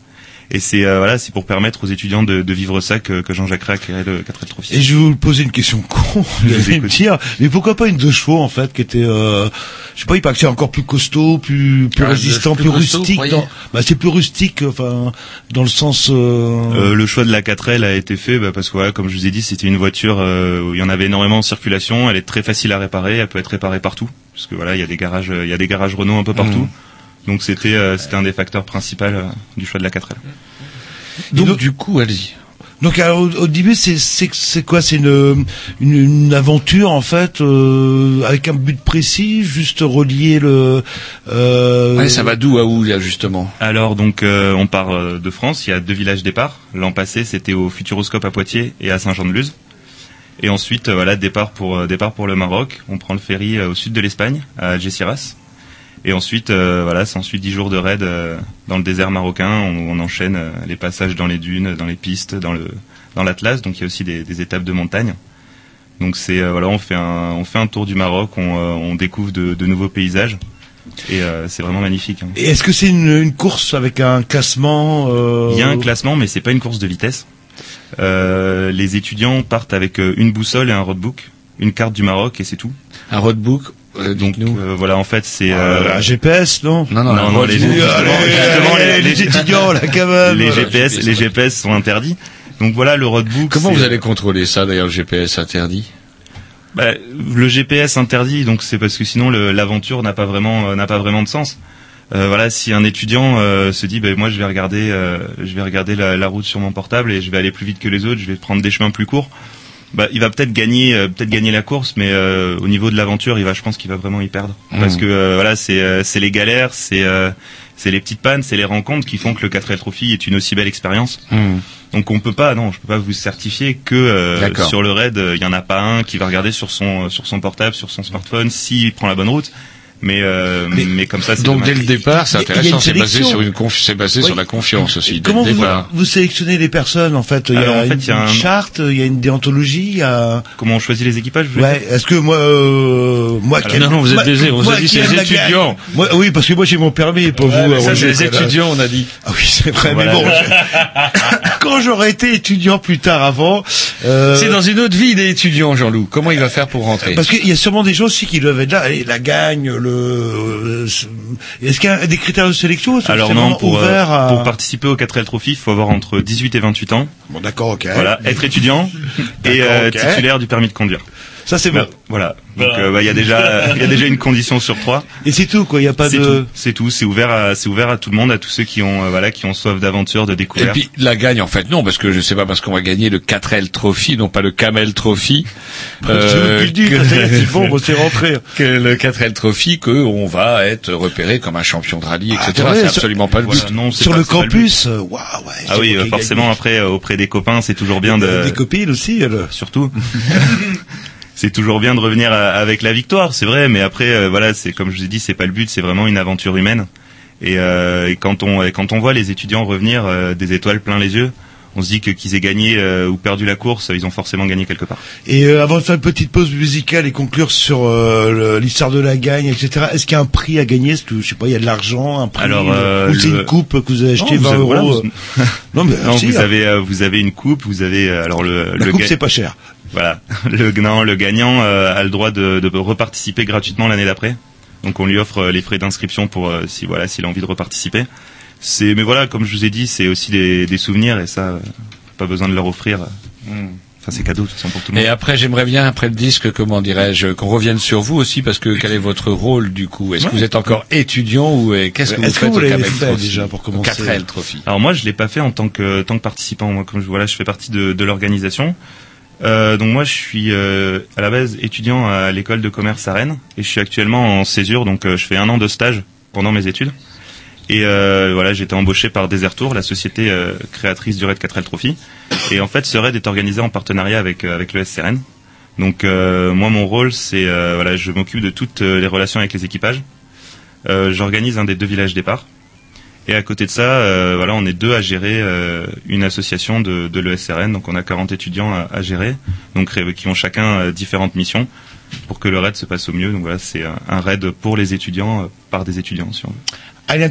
Et c'est euh, voilà, c'est pour permettre aux étudiants de, de vivre ça que, que Jean-Jacques Ray a créé le 4L Trophy. Et je vais vous poser une question con, vous allez me dire, mais pourquoi pas une deux chevaux en fait, qui était, euh, je sais pas, il paraît que c'est encore plus costaud, plus, plus Ah, résistant, plus plus, costaud, rustique. dans- bah, c'est plus rustique, enfin, dans le sens. Euh... Euh, le choix de la 4L a été fait bah, parce que voilà, comme je vous ai dit, c'était une voiture euh, où il y en avait énormément en circulation. Elle est très facile à réparer. Elle peut être réparée partout parce que voilà, il y a des garages, euh, il y a des garages Renault un peu partout. Mhm. Donc c'était euh, c'était un des facteurs principaux euh, du choix de la 4L. Donc, du coup, allez-y. Donc alors, au, au début, c'est c'est quoi? C'est une, une une aventure en fait, euh, avec un but précis, juste relier le. Euh... Ouais, ça va d'où à où là justement? Alors donc euh, on part euh, de France. Il y a deux villages départ. L'an passé, c'était au Futuroscope à Poitiers et à Saint-Jean-de-Luz. Et ensuite, euh, voilà, départ pour euh, départ pour le Maroc. On prend le ferry euh, au sud de l'Espagne, à Algeciras. Et ensuite, euh, voilà, c'est ensuite dix jours de raid euh, dans le désert marocain. On, on enchaîne euh, les passages dans les dunes, dans les pistes, dans le dans l'Atlas. Donc il y a aussi des, des étapes de montagne. Donc c'est euh, voilà, on fait un on fait un tour du Maroc. On, euh, on découvre de, de nouveaux paysages. Et euh, c'est vraiment magnifique. hein. Et est-ce que c'est une, une course avec un classement euh... Il y a un classement, mais c'est pas une course de vitesse. Euh, les étudiants partent avec une boussole et un roadbook, une carte du Maroc et c'est tout. Un roadbook Donc euh, voilà, en fait, c'est Euh, un GPS, non Non, non, non, non, les, justement, allez, les étudiants, là, quand même. les GPS, les GPS sont interdits. Donc voilà, le roadbook. Comment vous allez contrôler ça d'ailleurs le GPS interdit Bah, le GPS interdit, donc c'est parce que sinon l'aventure n'a pas vraiment euh, n'a pas vraiment de sens. Euh, voilà, si un étudiant euh, se dit, ben moi je vais regarder, euh, je vais regarder la, la route sur mon portable et je vais aller plus vite que les autres, je vais prendre des chemins plus courts. Bah, il va peut-être gagner, euh, peut-être gagner la course, mais euh, au niveau de l'aventure, il va, je pense qu'il va vraiment y perdre, Mhm. parce que euh, voilà, c'est euh, c'est les galères, c'est euh, c'est les petites pannes, c'est les rencontres qui font que le 4L Trophy est une aussi belle expérience. Donc on peut pas, non, je peux pas vous certifier que euh, sur le raid, euh, il y en a pas un qui va regarder sur son sur son portable, sur son smartphone, s'il prend la bonne route. Mais euh, mais, comme ça, c'est Donc dommage. dès le départ, c'est intéressant, c'est basé sur une confi- c'est basé Oui. sur la confiance aussi. dès Comment le vous, départ. vous sélectionnez les personnes en fait? Il y Alors, a en fait, une, il y a un- une charte, il y a une déontologie, il y a. Comment on choisit les équipages vous Ouais. Est-ce que moi, euh, moi, Alors, qui non, non, vous êtes baisés, on vous a dit c'est les étudiants. Moi, oui, parce que moi j'ai mon permis, pas vous. mais ça, c'est les étudiants, on a dit. Ah oui, c'est vrai. Mais bon, quand j'aurais été étudiant plus tard avant, euh, C'est dans une autre vie des étudiants, Jean-Loup. Comment il va faire pour rentrer? Parce qu'il y a sûrement des gens aussi qui doivent être là, allez, la gagne, le. Euh, Est-ce qu'il y a des critères de sélection Alors non, pour, euh, à... pour participer au 4L Trophy, il faut avoir entre 18 et 28 ans. Bon, d'accord, ok. Voilà, être étudiant et euh, titulaire du permis de conduire. Ça c'est bon. Bah, voilà. Donc euh, bah, il y a déjà il y a déjà une condition sur trois. Et c'est tout, quoi. Il y a pas C'est de. tout. C'est tout. C'est ouvert à c'est ouvert à tout le monde, à tous ceux qui ont euh, voilà qui ont soif d'aventure, de Et découverte. puis la gagne en fait non parce que je sais pas parce qu'on va gagner le 4L Trophy non pas le Camel Trophy Je veux plus le dire, ça y est, c'est bon, bon, c'est rentré. que le 4L Trophy que on va être repéré comme un champion de rallye etc attendez, c'est absolument pas le Voilà, but non, Sur pas- le campus, euh, waouh, ouais. Ah oui, euh, forcément gagne. après euh, auprès des copains, c'est toujours bien de Des copines aussi, surtout. c'est toujours bien de revenir à- avec la victoire, c'est vrai, mais après euh, voilà, c'est comme je vous ai dit, c'est pas le but, c'est vraiment une aventure humaine. Et, euh, et quand on et quand on voit les étudiants revenir euh, des étoiles plein les yeux, on se dit que qu'ils aient gagné euh, ou perdu la course, ils ont forcément gagné quelque part. Et euh, avant de faire une petite pause musicale et conclure sur euh, l'histoire de la gagne, etc. Est-ce qu'il y a un prix à gagner? Est-ce que je sais pas, il y a de l'argent, un prix Alors, euh, ou c'est une coupe que vous avez acheté Non, vous 20 avez- voilà, euros vous-. Non mais Non, si, vous hein. avez vous avez une coupe, vous avez alors le la le coupe ga- c'est pas cher. Voilà, le non, le gagnant euh, a le droit de, de reparticiper gratuitement l'année d'après. Donc on lui offre euh, les frais d'inscription pour euh, si voilà s'il a envie de reparticiper. C'est mais voilà comme je vous ai dit c'est aussi des, des souvenirs et ça pas besoin de leur offrir. euh. Enfin c'est cadeau de toute façon pour tout le monde. et après j'aimerais bien après le disque comment dirais-je qu'on revienne sur vous aussi parce que quel est votre rôle du coup? Est-ce que vous êtes encore étudiant ou qu'est-ce que vous Est-ce que faites vous au fait déjà pour commencer? 4L Trophy Alors moi je l'ai pas fait en tant que tant que participant. Moi comme je voilà je fais partie de, de l'organisation. Euh, donc moi je suis euh, à la base étudiant à l'école de commerce à Rennes et je suis actuellement en césure donc euh, je fais un an de stage pendant mes études. Et voilà, j'ai été embauché par Desertour, la société créatrice du Raid 4L Trophy. Et en fait, ce raid est organisé en partenariat avec avec le SCRN. Donc moi, mon rôle, c'est voilà, je m'occupe de toutes les relations avec les équipages. J'organise un des deux villages départ. Et à côté de ça, euh, voilà, on est deux à gérer euh, une association de, l'ESRN. Donc on a 40 étudiants à, gérer, donc qui ont chacun euh, différentes missions pour que le raid se passe au mieux. Donc voilà, c'est un, raid pour les étudiants par des étudiants. Si on veut. Un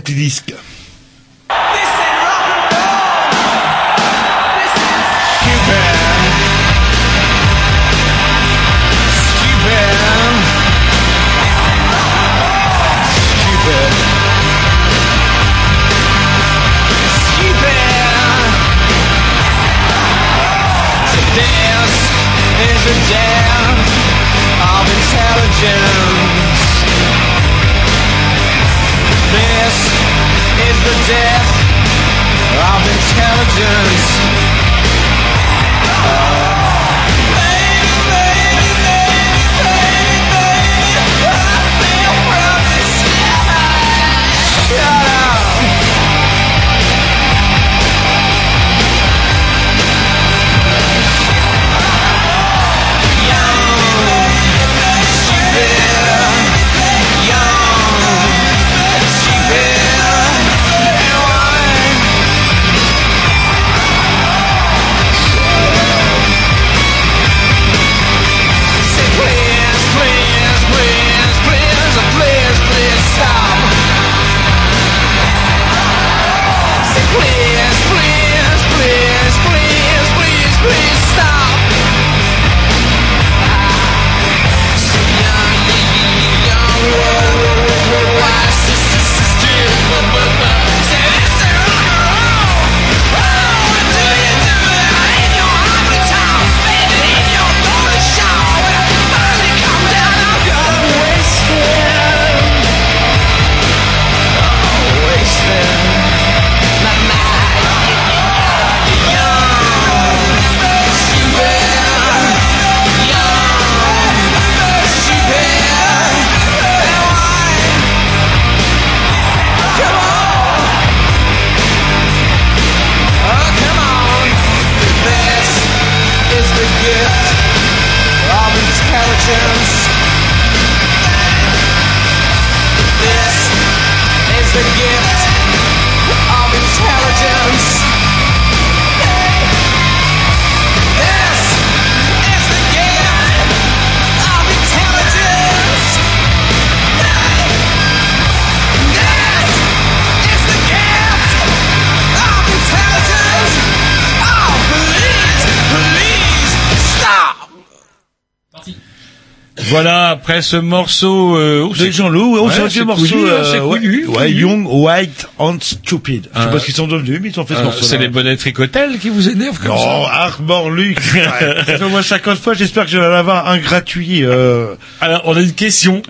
Voilà, après ce morceau... Euh, oh, de c'est- Jean-Loup, on Ouais, s'est morceau, connu, hein, euh, ouais, ouais. Young, White and Stupid. Je sais Ah. pas ce qu'ils sont devenus, mais ils ont fait ce Euh, morceau. c'est les bonnets tricotels qui vous énervent comme Non, ça Luc. Ça fait au moins 50 fois, j'espère que je vais en avoir un gratuit, euh, Alors, on a une question.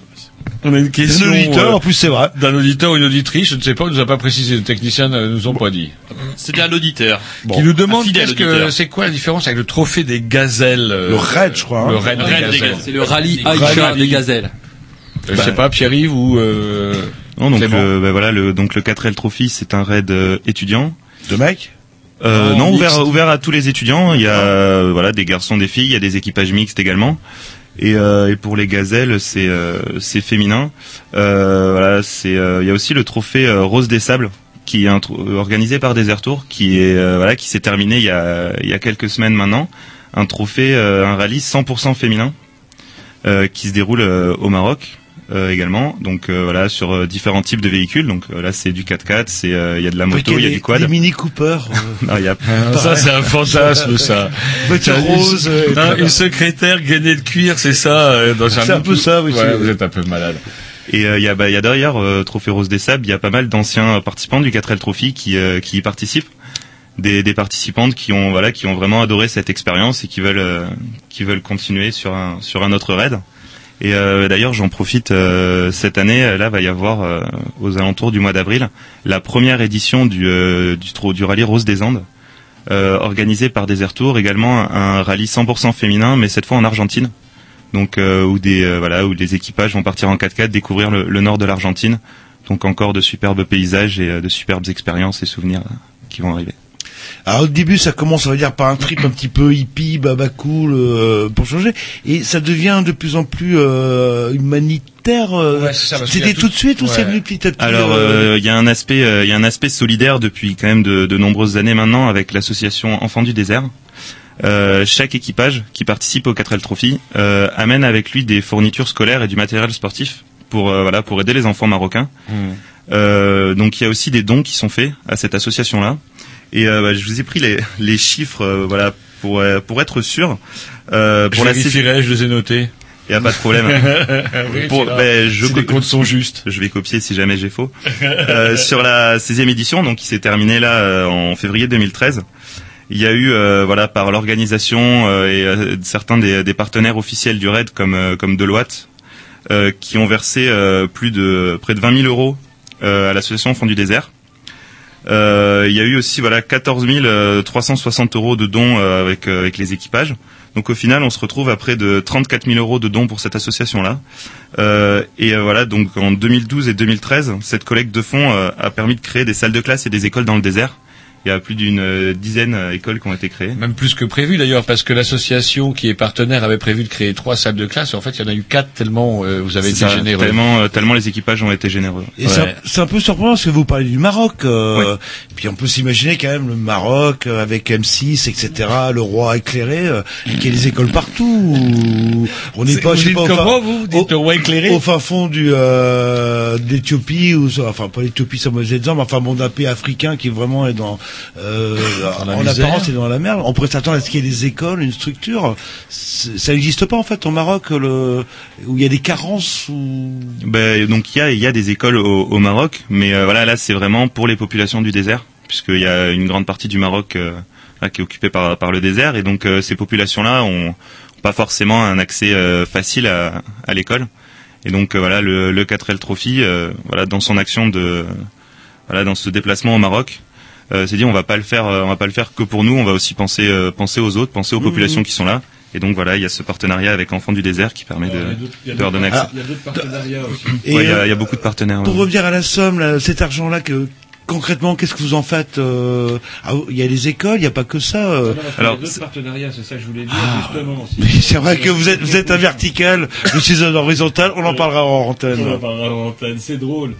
On a une question. d'un auditeur, euh, en plus c'est vrai. D'un auditeur ou une auditrice, je ne sais pas, on nous a pas précisé, les techniciens ne nous ont pas dit. C'était un auditeur. qui nous demande qu'est-ce que c'est quoi la différence avec le trophée des gazelles euh, Le raid, je crois. hein. Le raid, Le des raid des gazelles. gazelles. C'est le rallye. Aïcha des gazelles. Euh, Je sais pas, Pierre-Yves ou euh, Non, donc Clément. le, bah voilà, le, donc le 4L Trophy, c'est un raid euh, étudiant. De mec Euh, Non, ouvert, ouvert à tous les étudiants. Il y a euh, voilà des garçons, des filles. Il y a des équipages mixtes également. Et, euh, et pour les gazelles, c'est euh, c'est féminin. Euh, voilà, c'est il y a aussi le trophée Rose des Sables qui est organisé par Desert Tour, qui est voilà qui s'est terminé il y a il y a quelques semaines maintenant. Un trophée, un rallye 100% féminin qui se déroule au Maroc. Euh, également donc euh, voilà sur euh, différents types de véhicules donc euh, là c'est du 4x4 c'est euh, il y a de la moto il y a du quad Des Mini Cooper. Non, il y a Ah, ça c'est un fantasme ça. Voiture rose, euh, Non, une secrétaire gainée de cuir, c'est ça euh, dans C'est un peu ça, oui, Ouais, vous êtes un peu malade. Et euh, il y a bah, il y a derrière euh, Trophée Rose des Sables, il y a pas mal d'anciens participants du 4L Trophy qui euh, qui y participent. Des, des participantes qui ont voilà qui ont vraiment adoré cette expérience et qui veulent euh, qui veulent continuer sur un sur un autre raid. Et euh, d'ailleurs, j'en profite euh, cette année. euh, Là, va y avoir aux alentours du mois d'avril la première édition du du, rallye Rose des Andes, euh, organisé par Desert Tour. Également un, rallye 100% féminin, mais cette fois en Argentine. Donc où des voilà où des équipages vont partir en 4x4 découvrir le, nord de l'Argentine. Donc encore de superbes paysages et de superbes expériences et souvenirs qui vont arriver. Alors au début, ça commence, on va dire, par un trip un petit peu hippie, baba cool, euh, pour changer, et ça devient de plus en plus euh, humanitaire. euh, Ouais, C'était tout- tout de suite ou Ouais. c'est venu petit à petit Alors, euh, euh, il y a un aspect, euh, il y a un aspect solidaire depuis quand même de, de nombreuses années maintenant avec l'association Enfants du désert. Euh, chaque équipage qui participe au 4L Trophy euh, amène avec lui des fournitures scolaires et du matériel sportif pour euh, voilà pour aider les enfants marocains. Euh, donc il y a aussi des dons qui sont faits à cette association là. Et euh, bah, je vous ai pris les, les chiffres euh, voilà pour euh, pour être sûr. Euh, pour je la vérifierai, je les ai notés. il y a pas de problème. Oui, Pour- ben, je Si les comptes sont justes. Je vais copier si jamais j'ai faux. Euh, sur la 16e édition, donc qui s'est terminée là euh, en février 2013, il y a eu euh, voilà par l'organisation euh, et certains des, des partenaires officiels du RAID comme euh, comme Deloitte euh, qui ont versé euh, plus de près de 20 000 euros euh, à l'association Enfants du désert. Euh, il y a eu aussi voilà 14 360 euros de dons euh, avec euh, avec les équipages. Donc au final, on se retrouve à près de 34 000 euros de dons pour cette association-là. Euh, et voilà, donc en 2012 et 2013, cette collecte de fonds a permis de créer des salles de classe et des écoles dans le désert. Il y a plus d'une euh, dizaine d'écoles qui ont été créées. Même plus que prévu d'ailleurs, parce que l'association qui est partenaire avait prévu de créer trois salles de classe. En fait, il y en a eu quatre tellement euh, vous avez été ça, généreux. Tellement, euh, tellement les équipages ont été généreux. Et c'est un- c'est un, peu surprenant parce que vous parlez du Maroc. Euh, Puis on peut s'imaginer quand même le Maroc euh, avec M6, etc. Le roi éclairé, euh, et qu'il y a des écoles partout. On n'est pas, vous je sais dites pas, au comment, fin- vous Vous dites le roi éclairé Au fin fond du euh, d'Éthiopie ou enfin pas l'Éthiopie, ça mauvais exemple, enfin bon d'un pays africain qui vraiment est dans, euh, en misère. apparence est dans la merde. On pourrait s'attendre à ce qu'il y ait des écoles, une structure. Ça n'existe pas en fait au Maroc, le où il y a des carences. Ben, donc il y a, il y a des écoles au, au Maroc, mais euh, voilà, là c'est vraiment pour les populations du désert, puisqu'il y a une grande partie du Maroc euh, là, qui est occupée par, par le désert, et donc ces populations-là ont pas forcément un accès facile à, à l'école. Et donc euh, voilà, le, le 4L Trophy, euh, voilà, dans son action de, voilà, dans ce déplacement au Maroc, euh, s'est dit on va pas le faire, euh, on va pas le faire que pour nous, on va aussi penser, euh, penser aux autres, penser aux Mmh, populations mmh. qui sont là. Et donc voilà, il y a ce partenariat avec Enfants du désert qui permet de, de leur donner accès. Il y a d'autres partenariats aussi. Ouais, il y, a- il y a beaucoup de partenaires. Pour ouais. revenir à la somme, là, cet argent-là, que concrètement, qu'est-ce que vous en faites euh, ah, Il y a les écoles, il n'y a pas que ça. euh. Alors, il y a d'autres partenariats, c'est ça que je voulais dire justement. aussi. Mais c'est vrai que vous êtes vous êtes un vertical, je suis un horizontal. On en parlera en antenne. On en parlera en antenne, c'est drôle.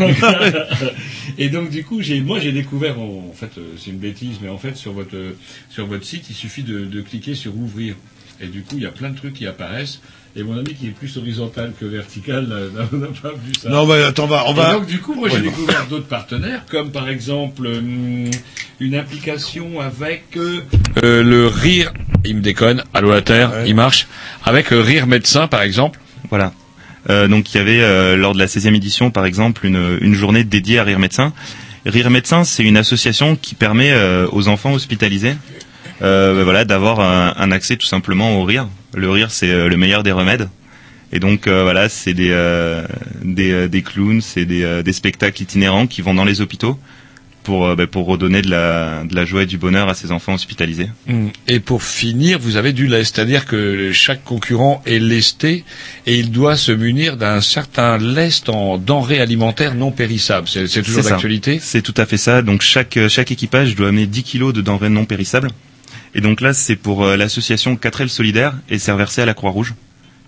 et donc du coup, j'ai, moi j'ai découvert, en, en fait, euh, c'est une bêtise, mais en fait sur votre euh, sur votre site, il suffit de, de cliquer sur ouvrir, et du coup il y a plein de trucs qui apparaissent. Et mon ami qui est plus horizontal que vertical n'a, pas vu ça. Non, mais attends, on va- Et donc du coup, moi j'ai découvert d'autres partenaires, comme par exemple hum, une implication avec euh, euh, le rire. Il me déconne, allô la terre, il marche. Avec euh, rire médecin par exemple. Voilà. Donc il y avait lors de la 16e édition par exemple une, une journée dédiée à Rire Médecin. Rire Médecin c'est une association qui permet euh, aux enfants hospitalisés euh, ben voilà d'avoir un, un accès tout simplement au rire. Le rire c'est euh, le meilleur des remèdes. Et donc euh, voilà c'est des, euh, des euh, des clowns, c'est des, euh, des spectacles itinérants qui vont dans les hôpitaux pour ben, pour redonner de la de la joie et du bonheur à ces enfants hospitalisés. Hum. Et pour finir, vous avez du lest, c'est-à-dire que chaque concurrent est lesté et il doit se munir d'un certain lest en denrées alimentaires non périssables. C'est, toujours d'actualité? C'est tout à fait ça. Donc chaque chaque équipage doit amener 10 kilos de denrées non périssables. Et donc là, c'est pour euh, l'association 4L Solidaire et c'est reversé à la Croix-Rouge.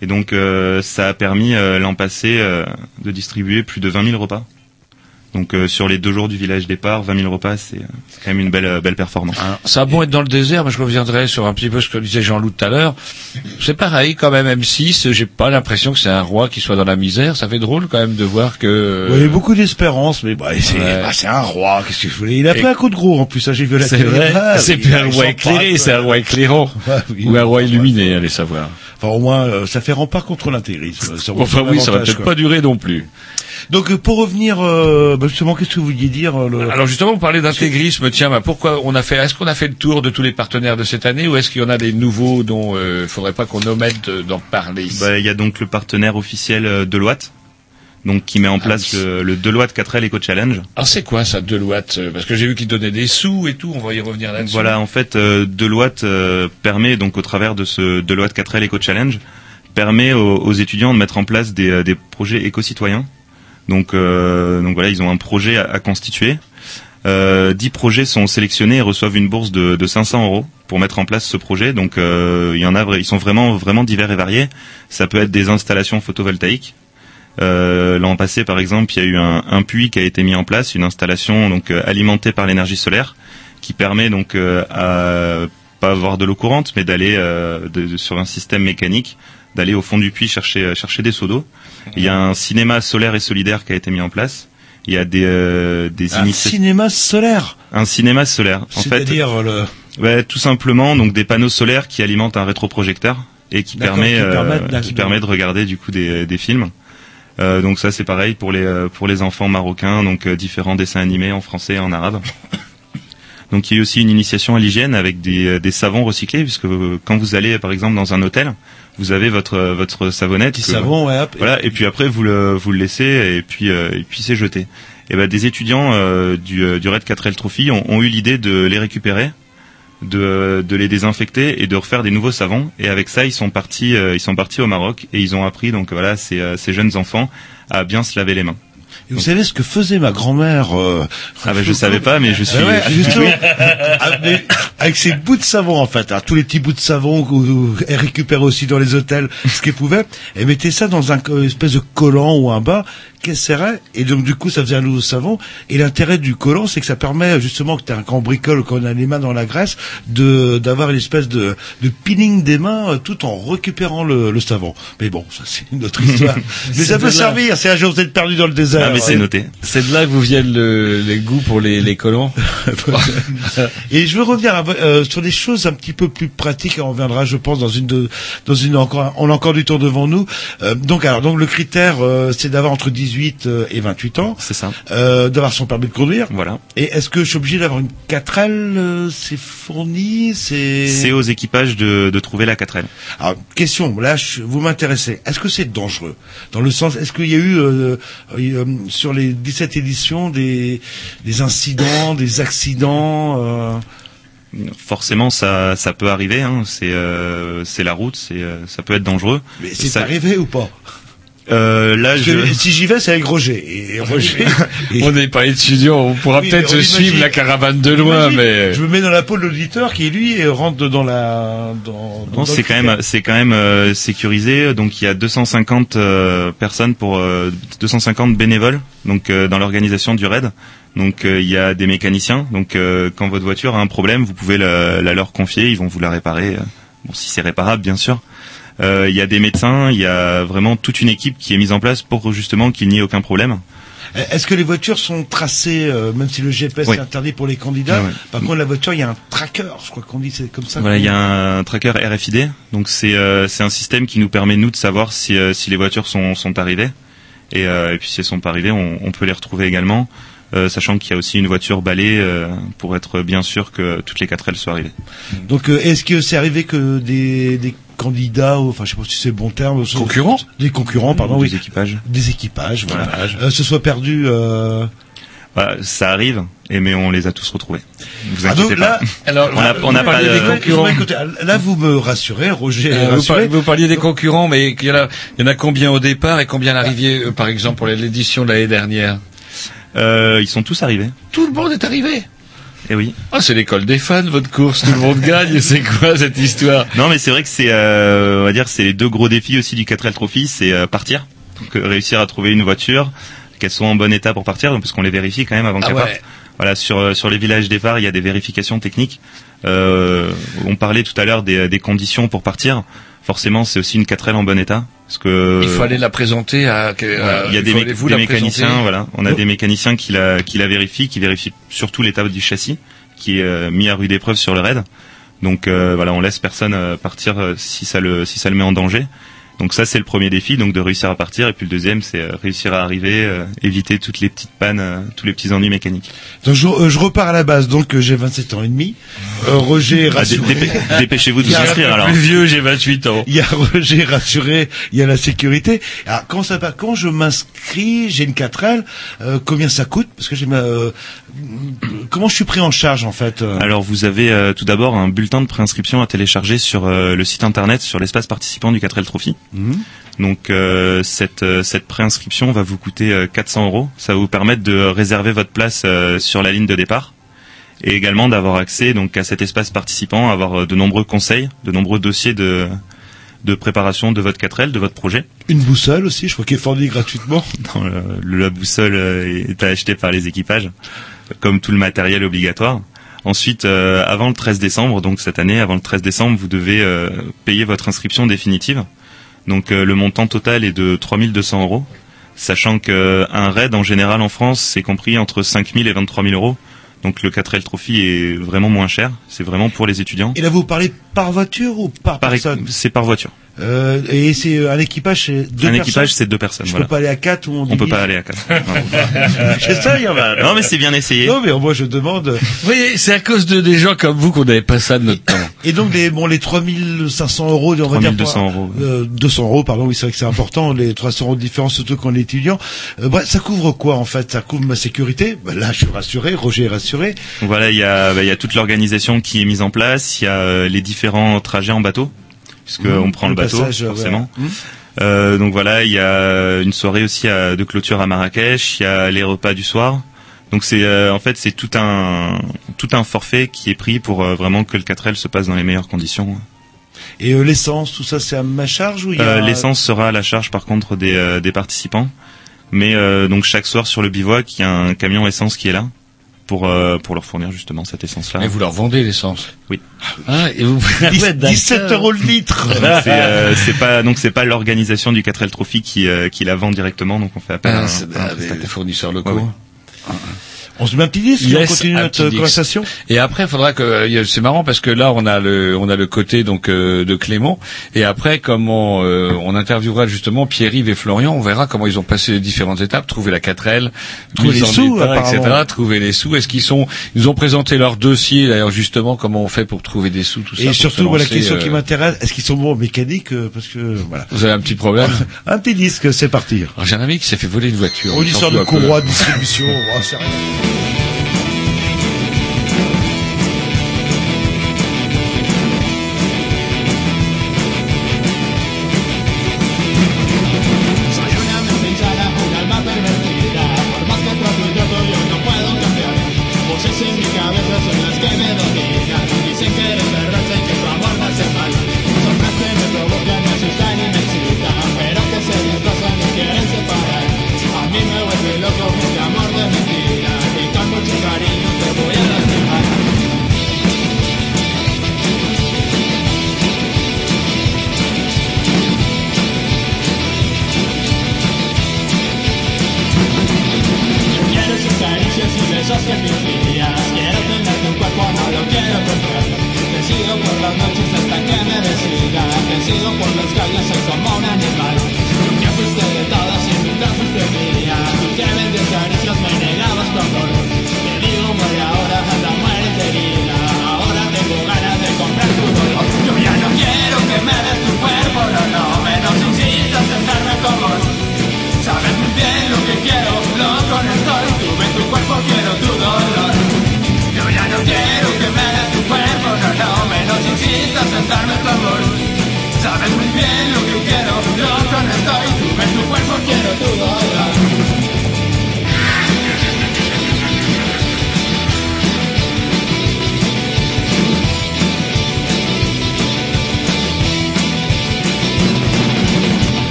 Et donc euh, ça a permis euh, l'an passé de distribuer plus de 20 000 repas. Donc euh, sur les deux jours du village départ, 20 000 repas, c'est euh, c'est quand même une belle euh, belle performance. Ça a bon être dans le désert, mais je reviendrai sur un petit peu ce que disait Jean-Loup tout à l'heure. C'est pareil quand même, M6, j'ai pas l'impression que c'est un roi qui soit dans la misère. Ça fait drôle quand même de voir que... Il y avait beaucoup d'espérance, mais bah, c'est Ouais. bah, c'est un roi. Qu'est-ce que je voulais? Il a Et- pris un coup de gros en plus. Ça, j'ai vu la C'est télé. vrai, Ah, c'est oui, plus un roi éclairé, c'est un roi éclairant. oui. Ou un roi illuminé, allez savoir. Enfin, au moins, euh, ça fait rempart contre l'intégrisme. Ça Enfin oui, ça va peut-être pas durer non plus. Donc, euh, pour revenir, euh, bah, justement, qu'est-ce que vous vouliez dire euh, le... Alors justement, vous parlez d'intégrisme. Tiens, bah, pourquoi on a fait Est-ce qu'on a fait le tour de tous les partenaires de cette année, ou est-ce qu'il y en a des nouveaux dont il ne faudrait pas qu'on omette d'en parler Bah, Il y a donc le partenaire officiel Deloitte, donc qui met en place le, le Deloitte 4L Eco Challenge. Alors c'est quoi ça, Deloitte Parce que j'ai vu qu'il donnait des sous et tout. On va y revenir là-dessus. Voilà, en fait, euh, Deloitte euh, permet donc au travers de ce Deloitte 4L Eco Challenge permet aux, aux étudiants de mettre en place des, des projets éco-citoyens. Donc, euh, donc voilà, ils ont un projet à, constituer. Euh, 10 projets sont sélectionnés et reçoivent une bourse de, de 500 euros pour mettre en place ce projet. Donc euh, il y en a, ils sont vraiment vraiment divers et variés. Ça peut être des installations photovoltaïques. Euh, L'an passé, par exemple, il y a eu un, puits qui a été mis en place, une installation donc alimentée par l'énergie solaire, qui permet donc à pas avoir de l'eau courante, mais d'aller sur un système mécanique, d'aller au fond du puits chercher chercher des seaux d'eau. Il y a un cinéma solaire et solidaire qui a été mis en place. Il y a des euh, des Un initiatives- cinéma solaire. un cinéma solaire. En fait, C'est-à-dire le. Ouais, tout simplement donc des panneaux solaires qui alimentent un rétroprojecteur et qui D'accord, permet qui euh, permettent qui permet de regarder du coup des, des films. Euh, donc ça c'est pareil pour les euh, pour les enfants marocains donc euh, différents dessins animés en français et en arabe. Donc il y a eu aussi une initiation à l'hygiène avec des, euh, des savons recyclés puisque euh, quand vous allez par exemple dans un hôtel, vous avez votre votre savonnette Petit que- savon, ouais, hop. voilà et puis après vous le vous le laissez et puis euh, et puis c'est jeté. Et ben des étudiants euh, du euh, du Red 4L Trophy ont, ont eu l'idée de les récupérer de, de les désinfecter et de refaire des nouveaux savons. Et avec ça, ils sont partis, euh, ils sont partis au Maroc et ils ont appris donc voilà ces, ces jeunes enfants à bien se laver les mains. Et vous savez ce que faisait ma grand-mère euh... Ah ben je savais pas, mais je suis. Ah ouais, suis justement, doué. Ah, avec ses bouts de savon en fait, hein, tous les petits bouts de savon qu'elle récupérait aussi dans les hôtels, ce qu'elle pouvait, elle mettait ça dans un espèce de collant ou un bas qu'elle serrait et donc du coup ça faisait un nouveau savon. Et l'intérêt du collant, c'est que ça permet justement que tu quand on bricole, quand on a les mains dans la graisse, de d'avoir une espèce de, de peeling des mains euh, tout en récupérant le, le savon. Mais bon, ça c'est une autre histoire. mais ça peut là. servir. C'est un jour vous êtes perdu dans le désert. Ah mais c'est noté. C'est de là que vous viennent le, les goûts pour les, les collants. Et je veux revenir à- euh, sur des choses un petit peu plus pratiques. et On reviendra, je pense, dans une de, dans une encore, on a encore du temps devant nous. Euh, donc, alors, donc le critère, euh, c'est d'avoir entre 18 euh, et 28 ans. C'est ça. Euh, d'avoir son permis de conduire. Voilà. Et est-ce que je suis obligé d'avoir une 4L euh, C'est fourni C'est. C'est aux équipages de, de trouver la 4L. Alors, question, là, je- vous m'intéressez. Est-ce que c'est dangereux? Dans le sens, est-ce qu'il y a eu, euh, euh, sur les 17 éditions, des, des incidents, des accidents Forcément, ça, ça peut arriver. Hein. C'est, euh, c'est la route. C'est, euh, ça peut être dangereux. Mais c'est Ça- arrivé ou pas? Euh, là, je. si j'y vais, c'est avec Roger. Et Roger, On n'est pas étudiant, on pourra Oui, peut-être suivre la caravane de loin, mais je me mets dans la peau de l'auditeur qui lui rentre dans la. Dans, dans Non, c'est quand même, c'est quand même euh, sécurisé. Donc il y a 250 euh, personnes pour euh, 250 bénévoles. Donc euh, dans l'organisation du raid. Donc euh, il y a des mécaniciens. Donc euh, quand votre voiture a un problème, vous pouvez la, la leur confier. Ils vont vous la réparer. euh, Bon, si c'est réparable, bien sûr. Euh, Il y a des médecins. Il y a vraiment toute une équipe qui est mise en place pour justement qu'il n'y ait aucun problème. Est-ce que les voitures sont tracées, euh, même si le GPS Oui. est interdit pour les candidats Ouais, ouais. Par contre, la voiture, il y a un tracker, je crois qu'on dit, c'est comme ça. Voilà, il y a un tracker RFID. Donc c'est euh, c'est un système qui nous permet nous de savoir si euh, si les voitures sont sont arrivées et, euh, et puis si elles sont pas arrivées, on, on peut les retrouver également. euh, sachant qu'il y a aussi une voiture balai euh, pour être bien sûr que toutes les quatre ailes soient arrivées. Donc, euh, est-ce que c'est arrivé que des, des candidats, ou, enfin, je sais pas si c'est le bon terme, Concurrents des concurrents, pardon, Des oui, équipages. des équipages, voilà, Voilà. euh, se soient perdus. Euh... Voilà, ça arrive, et mais on les a tous retrouvés. Ne Vous Ah, donc inquiétez là, pas. alors, on a, on n'a vous pas de- concurrents. Écoutez, là, vous me rassurez, Roger. Euh, vous, parliez, vous parliez des concurrents, mais il y, en a, il y en a combien au départ et combien à l'arrivée, euh, par exemple, pour l'édition de l'année dernière? Euh, ils sont tous arrivés. Tout le monde est arrivé Et oui. Ah, c'est l'école des fans, votre course, tout le monde gagne, c'est quoi cette histoire? Non, mais c'est vrai que c'est, euh, on va dire, c'est les deux gros défis aussi du 4L Trophy, c'est euh, partir, donc euh, réussir à trouver une voiture, qu'elle soit en bon état pour partir, donc, parce qu'on les vérifie quand même avant Ah qu'elle ouais. parte. Voilà, sur euh, sur les villages départ, il y a des vérifications techniques. Euh, on parlait tout à l'heure des, des conditions pour partir. Forcément, c'est aussi une 4L en bon état, parce que Il faut aller la présenter à... à- voilà, il y a des, mé- mécaniciens, voilà. On a des mécaniciens qui la, qui la vérifient, qui vérifient surtout l'état du châssis, qui est euh, mis à rude épreuve sur le raid. Donc euh, voilà, on laisse personne euh, partir euh, si ça le, si ça le met en danger. Donc ça c'est le premier défi, donc de réussir à partir. Et puis le deuxième c'est euh, réussir à arriver, euh, éviter toutes les petites pannes, euh, tous les petits ennuis mécaniques. Donc je, euh, je repars à la base. Donc euh, j'ai 27 ans et demi. Euh, Roger Ah, rassuré. dépê- Dépêchez-vous de vous inscrire alors. Plus vieux, j'ai 28 ans. Il y a Roger rassuré, il y a la sécurité. Alors quand ça part, quand je m'inscris, j'ai une 4L, euh, combien ça coûte? Parce que j'ai ma, euh, comment je suis pris en charge en fait Alors vous avez euh, tout d'abord un bulletin de préinscription à télécharger sur euh, le site internet, sur l'espace participant du 4L Trophy. Mhm. Donc euh, cette euh, cette préinscription va vous coûter euh, 400 euros. Ça va vous permettre de réserver votre place euh, sur la ligne de départ et également d'avoir accès donc à cet espace participant, avoir euh, de nombreux conseils, de nombreux dossiers de de préparation de votre 4L, de votre projet. Une boussole aussi, je crois qu'elle est fournie gratuitement. Non, le- la boussole euh, est achetée par les équipages, comme tout le matériel obligatoire. Ensuite, euh, avant le 13 décembre, donc cette année, avant le 13 décembre, vous devez euh, payer votre inscription définitive. Donc euh, le montant total est de 3200 euros, sachant qu'un raid en général en France, c'est compris entre 5000 et 23 000 euros. Donc le 4L Trophy est vraiment moins cher, c'est vraiment pour les étudiants. Et là, vous parlez par voiture ou par, Par personne? C'est par voiture. Euh, Et c'est euh, un équipage, c'est deux Un personnes équipage, c'est deux personnes. Je voilà. peux pas aller à quatre ou on On peut pas aller à quatre. J'essaye, hein, bah, Non, mais c'est bien essayé. Non, mais moi je demande. Vous voyez, c'est à cause de des gens comme vous qu'on n'avait pas ça de notre temps. Et donc les bon les 3500 euros, on va dire 3200 euros. euh, 200 euros, pardon, oui c'est vrai que c'est important, les 300 euros de différence surtout quand on est étudiant. Euh, bref, ça couvre quoi en fait? Ça couvre ma sécurité? Bah, là, je suis rassuré, Roger est rassuré. Donc voilà, il y a, bah, il y a toute l'organisation qui est mise en place. Il y a euh, les différents trajets en bateau, puisque Mmh, on prend le, bateau passage, forcément. Mmh. Euh, donc voilà, il y a une soirée aussi à- de clôture à Marrakech. Il y a les repas du soir. Donc c'est euh, en fait c'est tout un tout un forfait qui est pris pour euh, vraiment que le 4L se passe dans les meilleures conditions. Et euh, l'essence, tout ça, c'est à ma charge ou il y a Euh, L'essence sera à la charge par contre des, euh, des participants. Mais euh, donc chaque soir sur le bivouac, il y a un camion essence qui est là pour euh, pour leur fournir justement cette essence-là. Et vous leur vendez l'essence Oui. Ah, et vous... Dix- Ouais, d'accord. 17 euros le litre. Donc, c'est euh, pas donc c'est pas l'organisation du 4L Trophy qui euh, qui la vend directement donc on fait appel à, Ah, un- à un des- des fournisseurs locaux. Ouais, ouais. On se met un petit disque, Yes, on continue notre conversation. Et après, il faudra que euh, c'est marrant parce que là, on a le on a le côté donc euh, de Clément. Et après, comment euh, on interviewera justement Pierre-Yves et Florian, on verra comment ils ont passé les différentes étapes, trouver la 4L, Trouver les sous, etc. Trouver les sous. Est-ce qu'ils sont Ils ont présenté leur dossier d'ailleurs justement comment on fait pour trouver des sous, tout ça. Et surtout, voilà, la question euh, qui m'intéresse, est-ce qu'ils sont bons en mécanique euh, Parce que voilà. Vous avez un petit problème? Un petit disque, c'est parti. Alors, J'ai un ami qui s'est fait voler une voiture. Une histoire de courroie de distribution. oh, you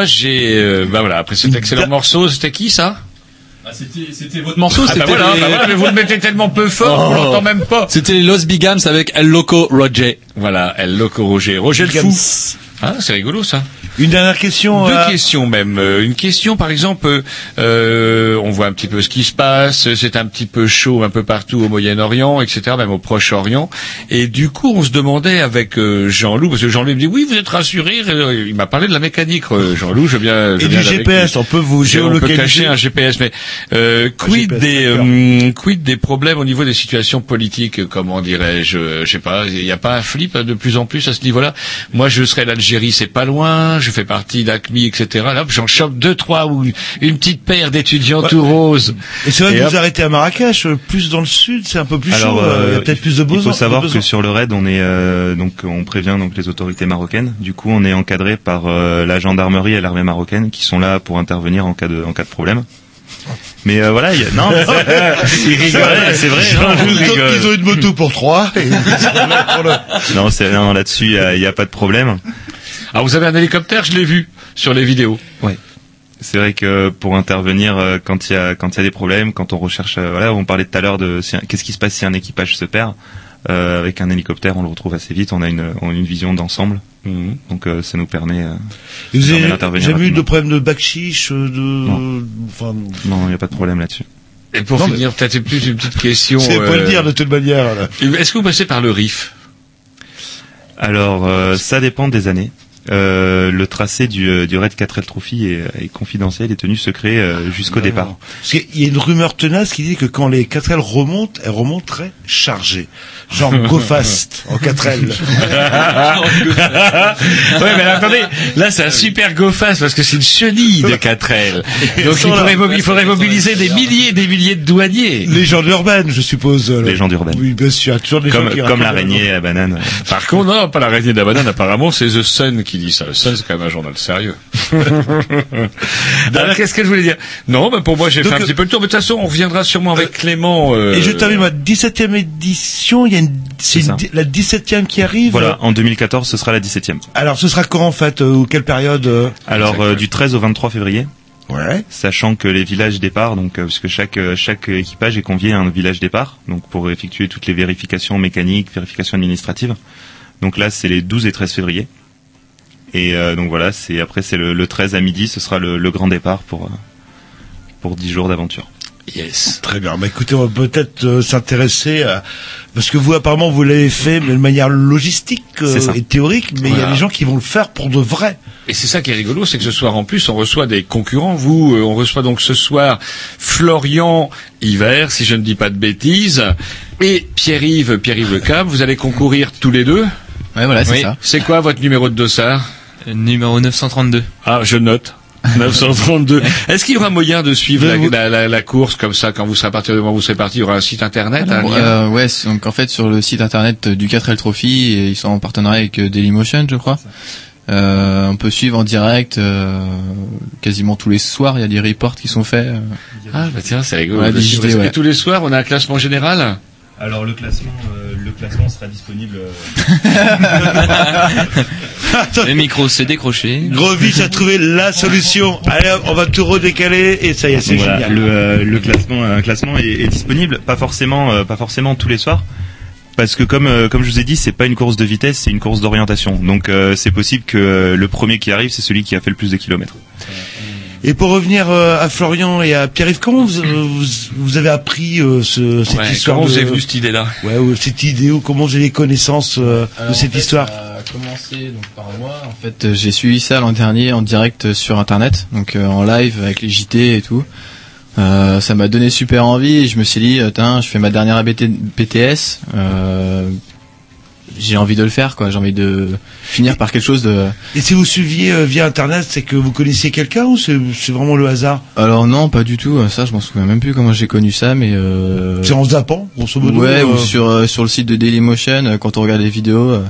Moi, j'ai, euh, bah voilà, après cet excellent morceau, c'était qui ça? C'était votre morceau, Ah bah c'était voilà, les- bah voilà, mais vous le mettez tellement peu fort, on Oh. l'entend même pas. C'était les Los Bigams avec El Loco Roger. Voilà, El Loco Roger. Roger le fou. Ah, c'est rigolo ça. Une dernière question. Deux euh, questions même. Euh, Une question, par exemple, euh, on voit un petit peu ce qui se passe. C'est un petit peu chaud un peu partout au Moyen-Orient, etc., même au Proche-Orient. Et du coup, on se demandait avec euh, Jean-Loup, parce que Jean-Loup me dit oui, vous êtes rassuré. Il m'a parlé de la mécanique, Jean-Loup. Je viens. Je Et viens du GPS, lui. on peut vous Je- On peut géolocaliser. cacher un GPS, mais euh, quid GPS, des euh, quid des problèmes au niveau des situations politiques, comment dirais-je, je sais pas, il n'y a pas un flip de plus en plus à ce niveau-là? Moi, je serais l'Algérie, c'est pas loin, je fais partie d'ACMI, etc. Là, j'en chope deux, trois ou une petite paire d'étudiants tout roses. Et c'est vrai Et que hop. vous arrêtez à Marrakech, euh, plus dans le sud, c'est un peu plus Alors, chaud. euh, il y a euh, peut-être plus de besoins. Il faut savoir que sur le raid, on est euh, donc on prévient donc les autorités marocaines. Du coup, on est encadré par euh, la gendarmerie et l'armée marocaine qui sont là pour intervenir en cas de en cas de problème. Mais euh, voilà, il y a... non, c'est- vrai. non, Ils je ont- une moto pour trois. et- pour le- Non, c'est non, là-dessus, il y a, il y a pas de problème. Ah, vous avez un hélicoptère, je l'ai vu sur les vidéos. Ouais. C'est vrai que pour intervenir euh, quand il y a quand il y a des problèmes, quand on recherche, euh, voilà, on parlait tout à l'heure de si qu'est-ce qui se passe si un équipage se perd. Euh, avec un hélicoptère, on le retrouve assez vite. On a une on a une vision d'ensemble, donc euh, ça nous permet. euh, Vous avez d'intervenir jamais eu de problème de backchiche, euh, de, Non. enfin, Non, il n'y a pas de problème là-dessus. Et pour Non, mais- finir, peut-être plus une petite question. c'est pas le dire de toute manière. Est-ce que vous passez par le RIF? Alors, euh, ça dépend des années. Euh, le tracé du, euh, du Red 4L Trophy est, est confidentiel et tenu secret euh, jusqu'au départ. Parce qu'il y a une rumeur tenace qui dit que quand les 4L remontent, elles remontent très chargées. Genre go fast en 4L. ouais, mais attendez, là c'est un super go fast parce que c'est une chenille de 4L. Donc il faudrait, mobi- il faudrait mobiliser des milliers et des milliers de douaniers. Légende urbaine, je suppose. euh, Légende urbaine. Oui, bien sûr. Toujours des Comme, gens qui comme l'araignée à banane. Par contre, non, pas l'araignée de la banane, apparemment c'est The Sun qui dit ça. Le Sun c'est quand même un journal sérieux. Alors qu'est-ce que je voulais dire Non, bah pour moi j'ai fait un petit peu le tour, mais de toute façon on reviendra sûrement avec Clément. euh, Et je termine ma 17e édition. Il y a une, c'est une la 17e qui arrive. Voilà, en 2014, ce sera la 17e. Alors, ce sera quand en fait euh, ou quelle période euh Alors, euh, du 13 au 23 février. Ouais. Sachant que les villages départ, donc euh, parce que chaque euh, chaque équipage est convié à un village départ, donc pour effectuer toutes les vérifications mécaniques, vérifications administratives. Donc là, c'est les 12 et 13 février. Et euh, donc voilà, c'est après c'est le, le 13 à midi, ce sera le, le grand départ pour euh, pour 10 jours d'aventure. Yes. Très bien. Bah, écoutez, on va peut-être euh, s'intéresser à... Parce que vous, apparemment, vous l'avez fait, mais de manière logistique euh, et théorique, mais il y a des gens qui vont le faire pour de vrai. Et c'est ça qui est rigolo, c'est que ce soir en plus on reçoit des concurrents. Vous, euh, on reçoit donc ce soir Florian Hiver, si je ne dis pas de bêtises, et Pierre-Yves, Pierre-Yves Le Cab. Vous allez concourir tous les deux? Ouais, voilà, c'est Oui. ça. C'est quoi votre numéro de dossard? Numéro 932. Ah, je note. 932. Est-ce qu'il y aura moyen de suivre la, Vous- la- la- la course comme ça quand vous serez parti, au moment où vous serez parti, il y aura un site internet, un Euh, ouais, donc en fait sur le site internet du 4L Trophy, et ils sont en partenariat avec euh, Dailymotion, je crois. Euh, on peut suivre en direct euh, quasiment tous les soirs. Il y a des reports qui sont faits. euh. Ah bah tiens, c'est rigolo. Ouais, que ouais. tous les soirs, on a un classement général. Alors le classement, classement sera disponible. Le micro s'est décroché. Grovis a trouvé la solution. Allez, on va tout redécaler et ça y est, c'est voilà, génial. le, euh, le classement, un classement est, est disponible, pas forcément, euh, pas forcément tous les soirs, parce que comme euh, comme je vous ai dit, c'est pas une course de vitesse, c'est une course d'orientation. Donc euh, c'est possible que euh, le premier qui arrive, c'est celui qui a fait le plus de kilomètres. Et pour revenir euh, à Florian et à Pierre-Yves, comment vous, euh, vous, vous avez appris euh, ce, cette Ouais, histoire comment de... vous est venue cette idée-là Ouais, ou cette idée ou comment vous avez les connaissances euh, de cette histoire Ça a commencé donc par moi. En fait, euh, j'ai suivi ça l'an dernier en direct sur internet, donc euh, en live avec les JT et tout. Euh, ça m'a donné super envie et je me suis dit, euh, Tain, je fais ma dernière ABT BTS. J'ai envie de le faire, quoi. J'ai envie de finir par quelque chose de. Et si vous suiviez euh, via internet, c'est que vous connaissiez quelqu'un ou c'est vraiment le hasard? Alors non, pas du tout. Ça, je m'en souviens même plus comment j'ai connu ça, mais. Euh... C'est en zappant, grosso modo Ouais, euh, ou sur euh, sur le site de Dailymotion, euh, quand on regarde les vidéos, euh,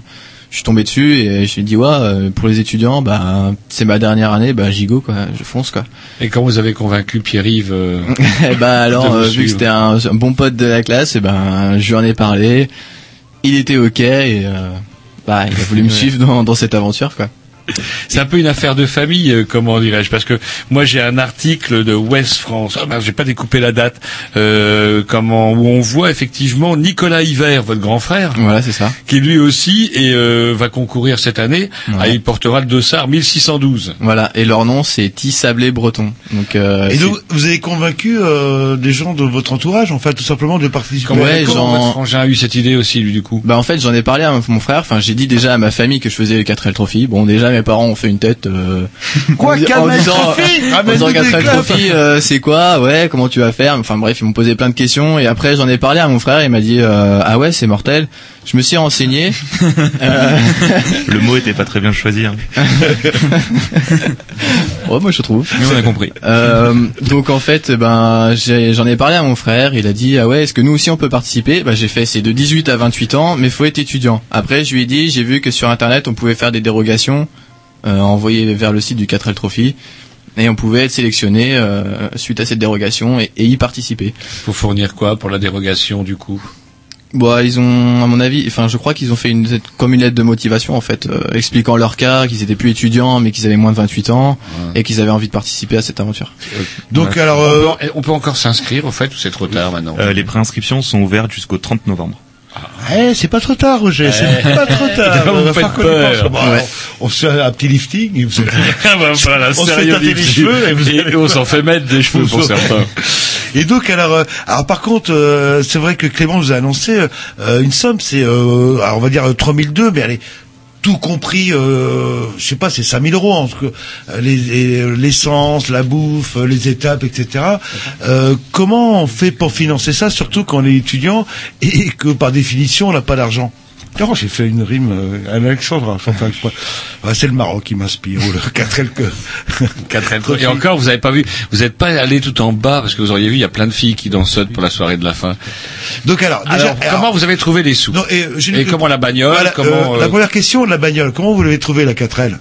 je suis tombé dessus et je me dit ouais, pour les étudiants, bah c'est ma dernière année, bah j'y go quoi, je fonce quoi. Et quand vous avez convaincu Pierre-Yves euh, bah alors de vous vu suivre que c'était un, un bon pote de la classe, et ben je lui en ai parlé, il était ok et euh, bah il a voulu me suivre dans dans cette aventure quoi. C'est un peu une affaire de famille, euh, comment dirais-je, parce que moi j'ai un article de West France, ah ben, j'ai pas découpé la date, euh, comment où on voit effectivement Nicolas Hiver, votre grand frère, Voilà, c'est ça. qui lui aussi et euh, va concourir cette année. Ouais. Ah, il portera le dossard 1612. Voilà, et leur nom c'est Tissablé Breton. Donc, euh, Et donc, vous avez convaincu euh, des gens de votre entourage, en fait, tout simplement, de participer Comment, Ouais, votre frangin a eu cette idée aussi, lui, du coup? Bah en fait j'en ai parlé à mon frère, enfin j'ai dit déjà à ma famille que je faisais le 4L Trophy. Bon déjà mes parents ont fait une tête euh, Quoi, en, di- 4L en disant, en disant tous tes 4L clubs. Trophy euh, c'est quoi Ouais, comment tu vas faire Enfin bref, ils m'ont posé plein de questions et après j'en ai parlé à mon frère, il m'a dit euh, ah ouais, c'est mortel. Je me suis renseigné. Euh, Le mot était pas très bien choisi. hein. ouais, moi je trouve. Mais on a compris. Euh, donc en fait, ben j'en ai, parlé à mon frère. Il a dit ah ouais, est-ce que nous aussi on peut participer? Bah j'ai fait c'est de 18 à 28 ans, mais faut être étudiant. Après je lui ai dit j'ai vu que sur internet on pouvait faire des dérogations, euh, envoyer vers le site du 4L Trophy. Et on pouvait être sélectionné euh, suite à cette dérogation et, et y participer. Faut fournir quoi pour la dérogation, du coup? Bon, ils ont, à mon avis, enfin, je crois qu'ils ont fait une comme une lettre de motivation en fait, euh, expliquant leur cas, qu'ils étaient plus étudiants, mais qu'ils avaient moins de 28 ans et qu'ils avaient envie de participer à cette aventure. Donc, Ouais. alors, on, euh, peut, on peut encore s'inscrire, au fait, ou c'est trop tard maintenant? Euh, les préinscriptions sont ouvertes jusqu'au 30 novembre. Eh, c'est pas trop tard, Roger, c'est Eh. pas trop tard. Vous On va faites peur. Bon, Ouais. On se fait un petit lifting, et vous Ah voilà, on se fait sérieux tâter les lifting. cheveux, et vous Et on s'en fait mettre des cheveux pour certains. Et donc alors, euh, alors par contre, euh, c'est vrai que Clément vous a annoncé euh, une somme, c'est, euh, alors on va dire euh, 3002, mais elle est tout compris, euh, je sais pas, c'est 5000 euros euh, les- les- l'essence, la bouffe, euh, les étapes, etc. Euh, comment on fait pour financer ça, surtout quand on est étudiant et que par définition on n'a pas d'argent? Oh, j'ai fait une rime euh, à. Ouais, c'est le Maroc qui m'inspire, ou le 4L que... 4L. Et encore, vous avez pas vu, vous n'êtes pas allé tout en bas, parce que vous auriez vu, il y a plein de filles qui dansent pour la soirée de la fin. Donc alors, déjà, Alors, comment vous avez trouvé les sous Non, et, euh, Et comment la bagnole Voilà, Comment euh, La première question, la bagnole. Comment vous l'avez trouvée, la 4L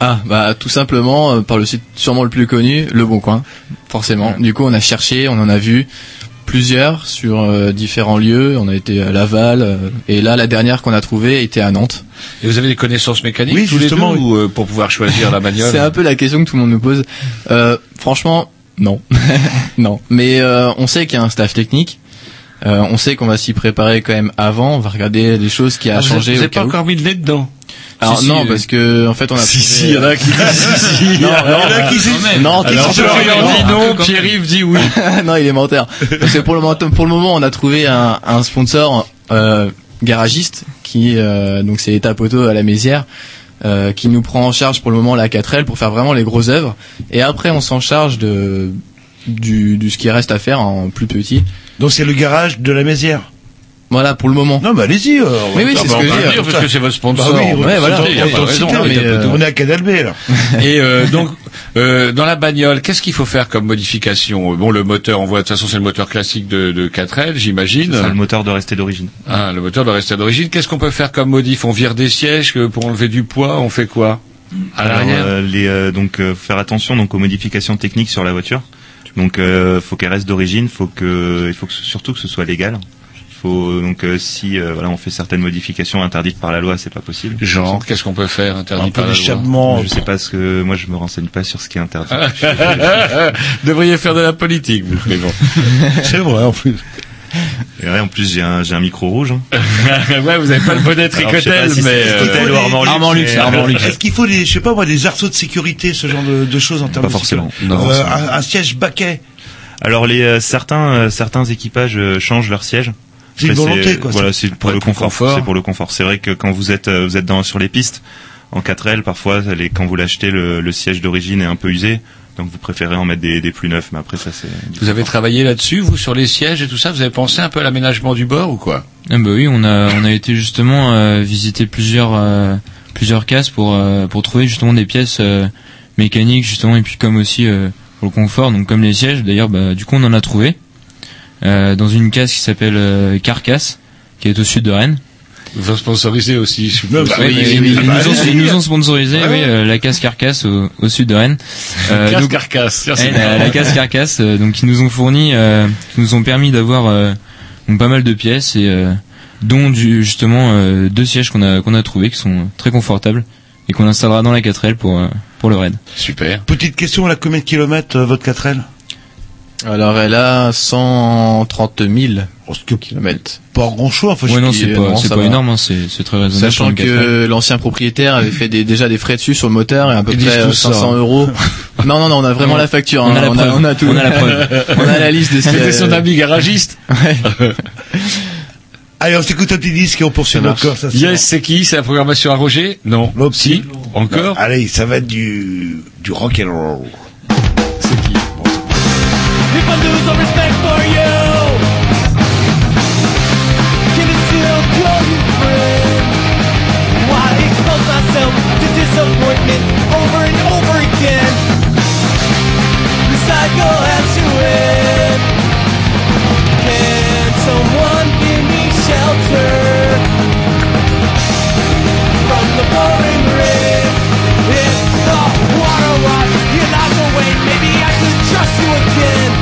Ah, bah tout simplement euh, par le site sûrement le plus connu, Le Bon Coin, forcément. Du coup, on a cherché, on en a vu plusieurs sur euh, différents lieux. On a été à Laval euh, et là, la dernière qu'on a trouvée était à Nantes. Et vous avez des connaissances mécaniques Oui, tous justement, les deux ou euh, pour pouvoir choisir la bagnole C'est un peu la question que tout le monde nous pose. Franchement, non, non. Mais on sait qu'il y a un staff technique. On sait qu'on va s'y préparer quand même avant. On va regarder les choses qui a Ah, changé. Vous n'avez pas où. encore mis le nez dedans Alors Si, si, non, euh, parce que en fait on a Si, trouvé- si, il y en a qui disent si, si. Non, Il y en a non, qui disent- non, qui Florian dit non, Pierre-Yves dit oui. non, il est menteur. Parce que pour le moment, pour le moment, on a trouvé un, un sponsor euh, garagiste qui euh, donc c'est Étape Auto à la Mézière. euh, qui nous prend en charge pour le moment la 4L pour faire vraiment les grosses œuvres et après on s'en charge de du, du ce qui reste à faire en plus petit. Donc c'est le garage de la Mézière. Voilà pour le moment. Non, mais allez-y. euh, Oui, oui, c'est bah, ce que je veux dire. dire, parce que c'est votre sponsor. Bah oui, Ouais, voilà. Il y a pas de raison. Mais, euh, On est à Canal B, là. Et euh, donc, euh, dans la bagnole, qu'est-ce qu'il faut faire comme modification? Bon, le moteur, on voit de toute façon c'est le moteur classique de, de 4L, j'imagine. C'est le moteur doit rester d'origine. Ah, le moteur doit rester d'origine. Qu'est-ce qu'on peut faire comme modif? On vire des sièges pour enlever du poids, on fait quoi? À Alors, l'arrière? euh, les, euh, donc euh, faire attention donc aux modifications techniques sur la voiture. Donc euh, faut qu'elle reste d'origine, faut que il faut que, surtout que ce soit légal. Faut donc euh, si euh, voilà on fait certaines modifications interdites par la loi, c'est pas possible. Genre, qu'est-ce qu'on peut faire interdit Un peu par la loi d'échappement. Je sais pas ce que moi je me renseigne pas sur ce qui est interdit. Devriez faire de la politique, vous, mais bon. C'est vrai, en plus. Et ouais, en plus j'ai un j'ai un micro rouge. hein. ouais, vous avez pas le bonnet tricotel, si mais... Tricotel ou Armand Luxe, Armand Luxe, mais- Armand Luxe. Est-ce qu'il faut des, je sais pas moi, des arceaux de sécurité, ce genre de, de choses en termes Pas de forcément. Non, Euh, forcément. un, un siège baquet. Alors les euh, certains euh, certains équipages euh, changent leur siège. C'est une volonté, quoi, Voilà, c'est pour le confort. C'est pour le confort. C'est vrai que quand vous êtes euh, vous êtes dans sur les pistes en 4L, parfois les, quand vous l'achetez le, le siège d'origine est un peu usé, donc vous préférez en mettre des, des plus neufs. Mais après ça c'est. Vous avez travaillé là-dessus, vous, sur les sièges et tout ça Vous avez pensé un peu à l'aménagement du bord ou quoi? Ah bah oui, on a on a été justement euh, visiter plusieurs euh, plusieurs cases pour euh, pour trouver justement des pièces euh, mécaniques justement et puis comme aussi euh, pour le confort donc comme les sièges d'ailleurs bah du coup on en a trouvé euh, dans une case qui s'appelle euh, Carcasse qui est au sud de Rennes. Ils vont sponsoriser aussi. je bah Oui, oui, ils, oui, ils oui. nous ont, allez-y. ils nous ont sponsorisé Ouais, oui, euh, la case Carcasse au, au sud de Rennes. Euh, donc- carcasse. c'est Eh, la, la case carcasse, euh, donc ils nous ont fourni, euh, qui nous ont permis d'avoir euh, donc pas mal de pièces et euh, dont du, justement euh, deux sièges qu'on a qu'on a trouvé qui sont très confortables et qu'on installera dans la 4L pour euh, pour le raid. Super. Petite question, elle a combien de kilomètres euh, votre 4L Alors elle a 130 000 kilomètres. Pas grand chose, enfin Ouais, je non, c'est euh, pas non, c'est ça pas énorme, hein, c'est c'est très raisonnable. Sachant une 4L. que l'ancien propriétaire avait fait des, déjà des frais dessus sur le moteur et à peu près euh, tous ça, 500 hein. euros. non, non, non, on a vraiment la facture. on hein. a la on, a, preuve. on a tout. On a la preuve. on a la liste des C'était son ami garagiste. Allez, on s'écoute un petit disque et on poursuit Ça notre marche. conversation. Yes, c'est qui? C'est la programmation à Roger? Non. Si Encore? Allez, ça va être du, du rock and roll. If I lose all respect for you, can still call you friend? Why expose myself to disappointment over and over again? The cycle has to end. Can someone give me shelter from the pouring rain? The water maybe I could trust you again.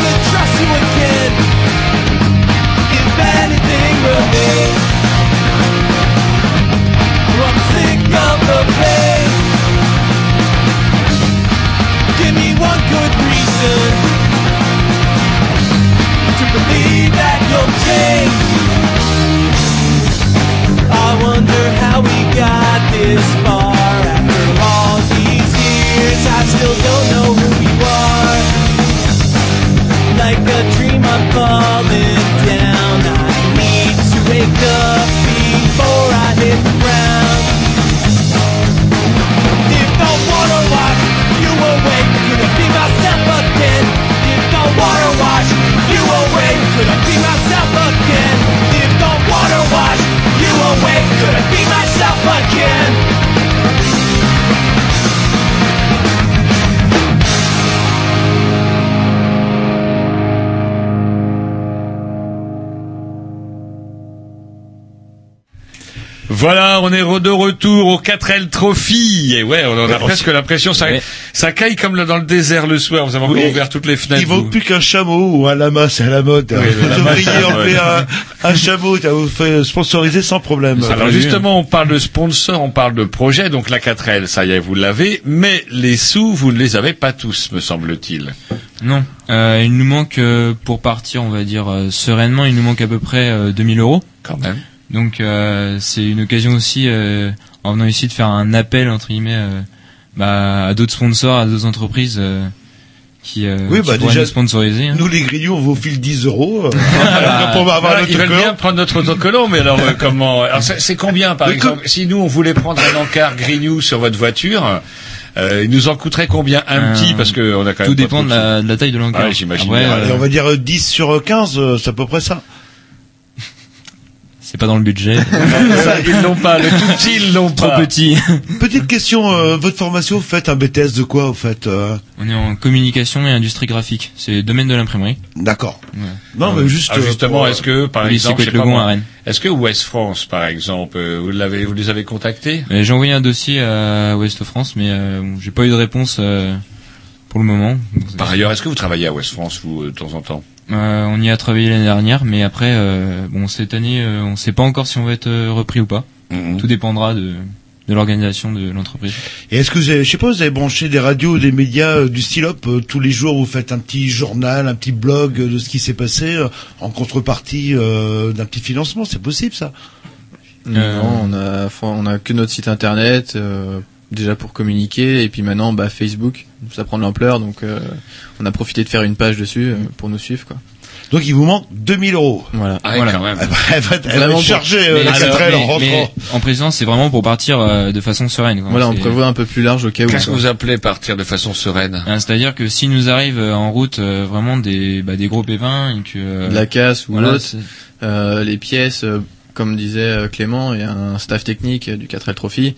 believe that you'll change. I wonder how we got this far after all these years. I still don't know who you are. Like a dream, I'm falling could I be myself again? If the water wash you away, could I be Voilà, on est de retour au 4L Trophy. Et ouais, on en a Ouais, presque l'impression, ça, ça caille comme dans le désert le soir. Vous avez encore Oui. ouvert toutes les fenêtres. Il manque vous. plus qu'un chameau ou un lama, c'est à la mode. Oui, Vous enlever mode. un, un chameau, ça vous fait sponsoriser sans problème. Alors justement, on parle de sponsor, on parle de projet, donc la 4L, ça y est, vous l'avez, mais les sous, vous ne les avez pas tous, me semble-t-il. Non, euh, il nous manque euh, pour partir, on va dire euh, sereinement, il nous manque à peu près euh, 2000 euros. Quand même. Donc euh, c'est une occasion aussi, euh, en venant ici, de faire un appel entre guillemets euh, bah, à d'autres sponsors, à d'autres entreprises euh, qui, euh, Oui, qui bah déjà, nous sponsoriser. hein. Nous, les grignoux, on vous file 10 euros. euh, pour avoir voilà, ils veulent bien prendre notre autocollant, mais alors euh, comment Alors c'est combien, par Mais exemple Si nous on voulait prendre un encart Grignou sur votre voiture, euh, il nous en coûterait combien un Euh, petit Parce que on a quand même Tout dépend de la, de la taille de l'encart. Ouais, j'imagine bien. euh, on va dire euh, 10 sur 15, euh, c'est à peu près ça. C'est pas dans le budget. Ça, ils l'ont pas, le tout petit, ils l'ont Trop pas. petit. Petite question, euh, votre formation, vous faites un BTS de quoi, vous faites euh On est en communication et industrie graphique. C'est le domaine de l'imprimerie. D'accord. Ouais. Non, mais juste. Ah, euh, justement, pour, est-ce que par Lycée exemple, est-ce que Ouest France, par exemple, euh, vous l'avez, vous les avez contactés? Euh, J'ai envoyé un dossier à Ouest France, mais euh, j'ai pas eu de réponse euh, pour le moment. Par ailleurs, est-ce que vous travaillez à Ouest France vous euh, de temps en temps? Euh, on y a travaillé l'année dernière, mais après, euh, bon, cette année, euh, on sait pas encore si on va être euh, repris ou pas. Mhm. Tout dépendra de, de l'organisation de l'entreprise. Et est-ce que vous avez, je sais pas, vous avez branché des radios ou des médias euh, du style euh, tous les jours vous faites un petit journal, un petit blog euh, de ce qui s'est passé euh, en contrepartie euh, d'un petit financement, c'est possible ça? Euh, Non, on a, on a que notre site internet, euh, déjà pour communiquer, et puis maintenant, bah, Facebook, ça prend de l'ampleur, donc euh, on a profité de faire une page dessus euh, pour nous suivre, quoi. Donc il vous manque 2000 euros. Voilà. Ah, ouais, Voilà. quand même. Elle va, elle va, elle va Vraiment être chargée euh, Mais la alors, 4L en mais- rentrant. mais en c'est vraiment pour partir euh, de façon sereine. quoi. Voilà, on prévoit un peu plus large au cas où. Qu'est-ce que vous appelez partir de façon sereine? Hein, C'est-à-dire que s'il nous arrive euh, en route euh, vraiment des, bah, des gros pépins et que euh, De la casse ou voilà, euh, les pièces, euh, comme disait Clément, il y a un staff technique du 4L Trophy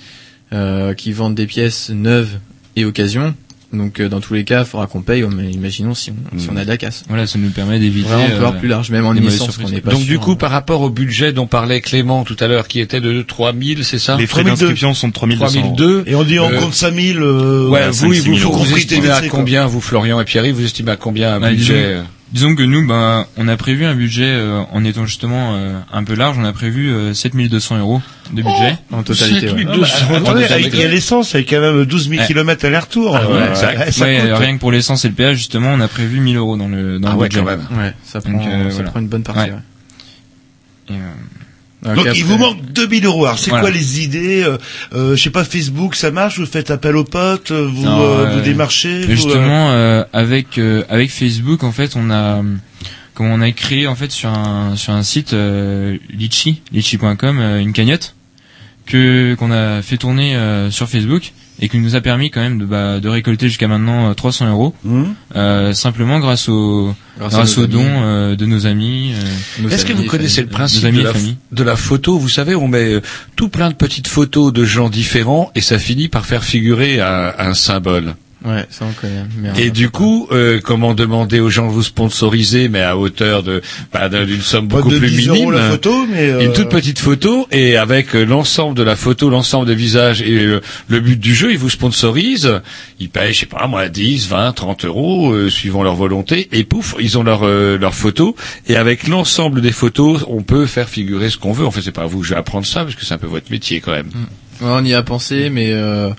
euh, qui vendent des pièces neuves et occasion. Donc euh, dans tous les cas, il faudra qu'on paye. Mais imaginons si on, si on a de la casse. Voilà, ça nous permet d'éviter Vraiment encore euh, plus large, même en licence, qu'on pas Donc sûr, du coup, hein. par rapport au budget dont parlait Clément tout à l'heure, qui était de 3000, c'est ça Les frais 3002. d'inscription sont de 3200 euros. 3002. Et on dit on Euh, compte 5000. Euh, Ouais, à vous, 5-6 vous, 000 vous, vous estimez à combien, vous, Florian et Pierre, vous estimez à combien un Bah, budget disons- euh, que nous, ben, on a prévu un budget euh, en étant justement euh, un peu large. On a prévu euh, 7200 euros de budget en totalité. ouais. Ah, bah, attendez, avec il y a l'essence, avec quand même 12 000 Ouais. km aller-retour. Ah ouais, Euh, ça Ouais, coûte. rien que pour l'essence et le péage, justement, on a prévu 1000 euros dans le dans Ah le ouais, budget. quand même. Ouais, ça prend, Donc, euh, ça voilà. prend une bonne partie. Ouais. ouais. Et, euh, Donc, après- il vous manque 2000 euros. Alors c'est Voilà. quoi les idées euh, euh, Je sais pas, Facebook, ça marche? Vous faites appel aux potes euh, Vous, Non, euh, euh, vous démarchez Mais vous, euh, justement, euh, avec euh, avec Facebook, en fait, on a comme on a créé en fait sur un sur un site euh, Litchi, litchi.com, euh, une cagnotte que qu'on a fait tourner euh, sur Facebook et qui nous a permis quand même de bah, de récolter jusqu'à maintenant euh, 300 euros Hum. euh, simplement grâce au Grâce aux dons euh, de nos amis. euh, Est-ce que vous connaissez le principe de la, famille. de la photo? Vous savez, on met euh, tout plein de petites photos de gens différents et ça finit par faire figurer un, un symbole. Ouais, ça on connaît. Mais on Et du coup, euh, comment demander aux gens de vous sponsoriser, mais à hauteur de bah, d'un- d'une somme beaucoup de plus 10 euros minime la photo, mais euh, Une toute petite photo et avec euh, l'ensemble de la photo, l'ensemble des visages et le but du jeu, ils vous sponsorisent. Ils payent, je sais pas, moi, 10, 20, 30 euros, euh, suivant leur volonté. Et pouf, ils ont leur euh, leur photo. Et avec l'ensemble des photos, on peut faire figurer ce qu'on veut. En fait, c'est pas à vous que je vais apprendre ça, parce que c'est un peu votre métier quand même. Ouais, on y a pensé, mais euh,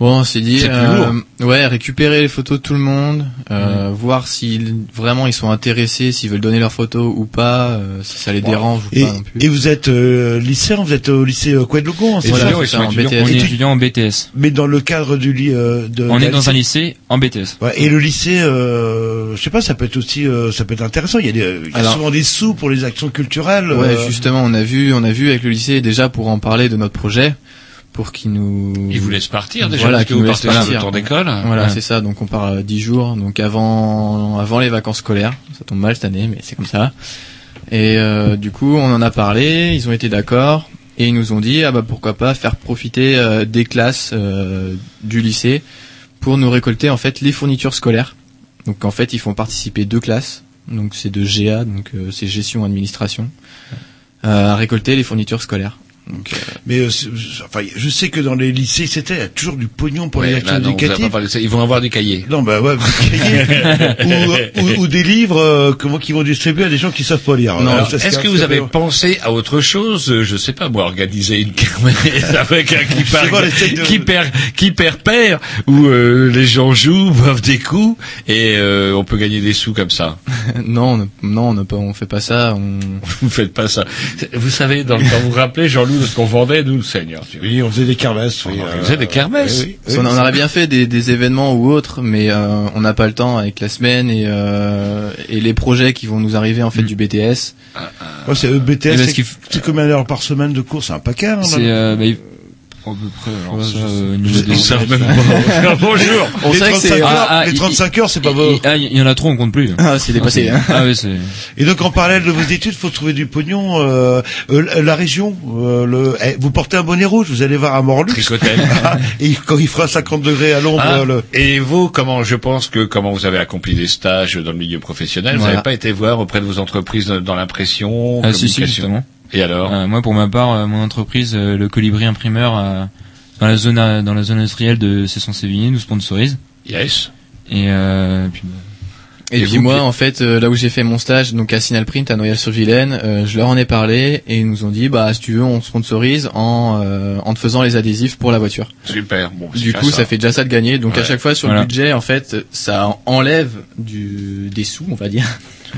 bon, on s'est dit, euh, ouais, récupérer les photos de tout le monde, euh, voir si vraiment ils sont intéressés, s'ils veulent donner leurs photos ou pas, euh, si ça les dérange ou et, pas non plus. et vous êtes euh, lycéen, vous êtes au lycée euh, Coët-Logon, c'est Voilà, ça c'est ça, en BTS. on est Et tu- étudiant en BTS. Mais dans le cadre du lit euh, de. On est dans lycée- un lycée en BTS. Ouais, et le lycée, euh, je sais pas, ça peut être aussi, euh, ça peut être intéressant. Il y a, des, il y a Alors- souvent des sous pour les actions culturelles. Ouais, euh, justement, on a vu, on a vu avec le lycée déjà pour en parler de notre projet, pour qu'ils nous. Ils vous laissent partir déjà, Voilà, parce que vous partez sur le temps d'école. Voilà, Ouais. c'est ça. Donc on part euh, 10 jours, donc avant, avant les vacances scolaires. Ça tombe mal cette année, mais c'est comme ça. Et euh, du coup, on en a parlé, ils ont été d'accord et ils nous ont dit ah bah pourquoi pas faire profiter euh, des classes euh, du lycée pour nous récolter en fait les fournitures scolaires. Donc en fait, ils font participer deux classes. Donc c'est de GA, donc euh, c'est gestion administration, euh, à récolter les fournitures scolaires. Donc, euh, Mais euh, enfin, je sais que dans les lycées, c'était il y a toujours du pognon pour Ouais, les là, actions non, pas ça. Ils vont avoir des cahiers. Non, bah ouais, des cahiers. ou, ou, ou des livres euh, comment qu'ils vont distribuer à des gens qui savent pas lire. Est-ce que vous avez pensé à autre chose? Euh, Je sais pas, moi, organiser une kermesse avec un qui, de- qui perd, qui perd perd, où euh, les gens jouent, boivent des coups, et euh, on peut gagner des sous comme ça. non, on, non, on, on fait pas ça. On... Vous faites pas ça. Vous savez, dans le temps, vous vous rappelez, Jean-Loup, de ce qu'on vendait, nous, le Seigneur. Oui, on faisait des kermesses. Oui, On euh, organisait des kermesses. oui, oui, qu'on en aurait bien fait des, des événements ou autres, mais euh, on n'a pas le temps avec la semaine et, euh, et les projets qui vont nous arriver en fait du BTS. Ouais, c'est EBTS, Et parce c'est f- c'est combien d'heures par semaine de cours C'est un paquet. Hein, C'est euh, bah, à peu près. Alors ça, au niveau Ils des savent même pas. Bonjour. On les sait que 35 c'est- heures, Ah, ah, les il- 35 heures, c'est pas beau. il- ah, il y en a trop, on compte plus. Ah, c'est dépassé. Ah, hein. Ah oui, c'est. Et donc en parallèle de vos études, faut trouver du pognon. Euh, euh, la région, euh, le, eh, vous portez un bonnet rouge, vous allez voir à Morlux. Tricotel. et quand il fera 50 degrés à l'ombre, Ah, le- Et vous, comment je pense que comment vous avez accompli des stages dans le milieu professionnel, vous n'avez pas été voir auprès de vos entreprises dans l'impression, Ah, si, si, communication justement. Et alors Euh, moi, pour ma part, euh, mon entreprise, euh, le Colibri Imprimeur, euh, dans la zone euh, dans la zone industrielle de Cesson-Sévigné, nous sponsorise. Yes. Et euh, puis, Et, Et puis vous, moi, en fait, euh, là où j'ai fait mon stage, donc à Signal Print à Noyelles-sur-Vilaine, euh, je leur en ai parlé et ils nous ont dit, bah si tu veux, on sponsorise en euh, en te faisant les adhésifs pour la voiture. Super. Bon, Du coup, ça. fait déjà ça de gagner. Donc Ouais. à chaque fois sur Voilà. le budget, en fait, ça enlève du des sous, on va dire.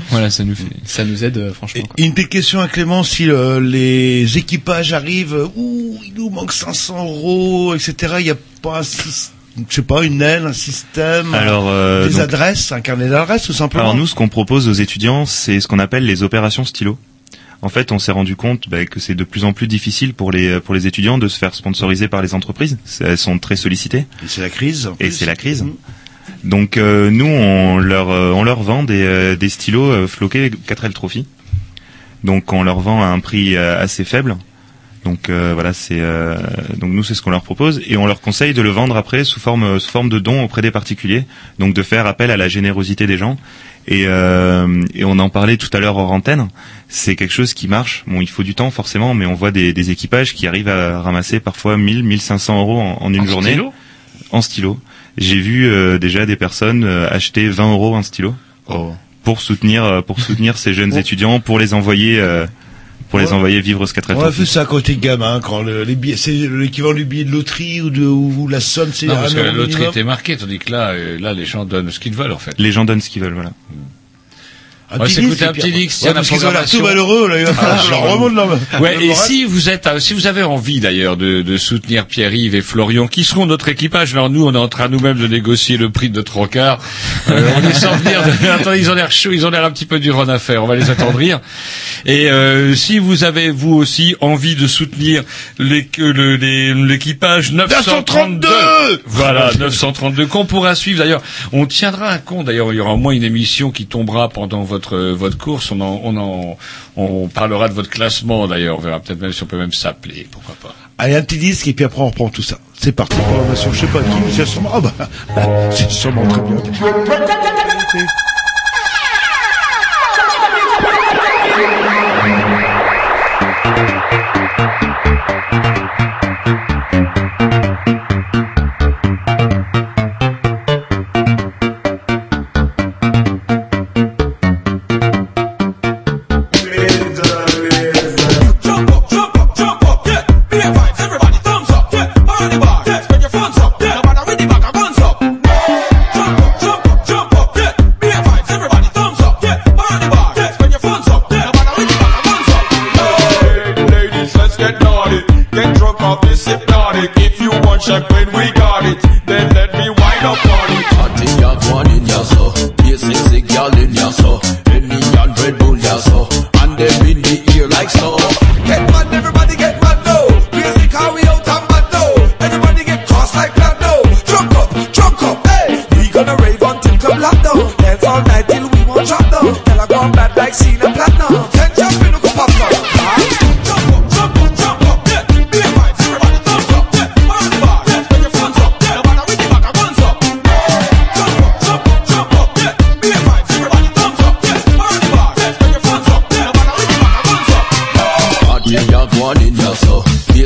Voilà, ça nous fait. Ça nous aide euh, franchement. Quoi. une petite question à Clément, si euh, les équipages arrivent, euh, ouh, il nous manque 500 euros, etc. Il n'y a pas je sais pas, une aile, un système, Alors, euh, des donc- adresses, un carnet d'adresses tout simplement. Alors nous, ce qu'on propose aux étudiants, c'est ce qu'on appelle les opérations stylo. En fait, on s'est rendu compte bah, que c'est de plus en plus difficile pour les pour les étudiants de se faire sponsoriser par les entreprises. Elles sont très sollicitées. Et c'est la crise. en Et c'est la crise. Mhm. Donc euh, nous, on leur euh, on leur vend des, euh, des stylos euh, floqués 4L Trophy. Donc on leur vend à un prix euh, assez faible. Donc euh, voilà, c'est euh, donc nous c'est ce qu'on leur propose et on leur conseille de le vendre après sous forme sous forme de don auprès des particuliers. Donc de faire appel à la générosité des gens et, euh, et on en parlait tout à l'heure hors antenne. C'est quelque chose qui marche. Bon, il faut du temps forcément, mais on voit des, des équipages qui arrivent à ramasser parfois 1000, 1500 euros en, en une En journée stylo? En stylo. J'ai vu euh, déjà des personnes euh, acheter 20 euros un stylo Oh. pour soutenir euh, pour soutenir ces jeunes étudiants, pour les envoyer euh, pour les Ouais. envoyer vivre ce qu'a On a fait ça quand t'es gamin, quand le, les billets, c'est l'équivalent du billet de loterie ou de ou la somme, c'est Non, parce que la loterie était marquée, tandis que là, là, les gens donnent ce qu'ils veulent, en fait. Les gens donnent ce qu'ils veulent, voilà. Un On va petit disque, un petit après- disque, Ouais, parce qu'ils ont l'air tout malheureux, là, il va falloir que je leur remonte leur- Ouais, et si vous êtes, euh, si vous avez envie d'ailleurs de, de soutenir Pierre-Yves et Florian, qui seront notre équipage, alors nous, on est en train nous-mêmes de négocier le prix de notre rencard. Euh, on est sans venir de... Attendez, ils ont l'air chauds, ils ont l'air un petit peu dur en affaires, on va les attendrir. Et euh, si vous avez, vous aussi, envie de soutenir les- que le- les- l'équipage 932 Voilà, 932 qu'on pourra suivre. D'ailleurs, on tiendra un compte. D'ailleurs, il y aura au moins une émission qui tombera pendant votre votre course. On en, on en, on parlera de votre classement. D'ailleurs, on verra peut-être même si on peut même s'appeler. Pourquoi pas. Allez, un petit disque et puis après on reprend tout ça. C'est parti. Programmation, je sais pas qui, mais c'est sûrement, ah bah, c'est sûrement très bien.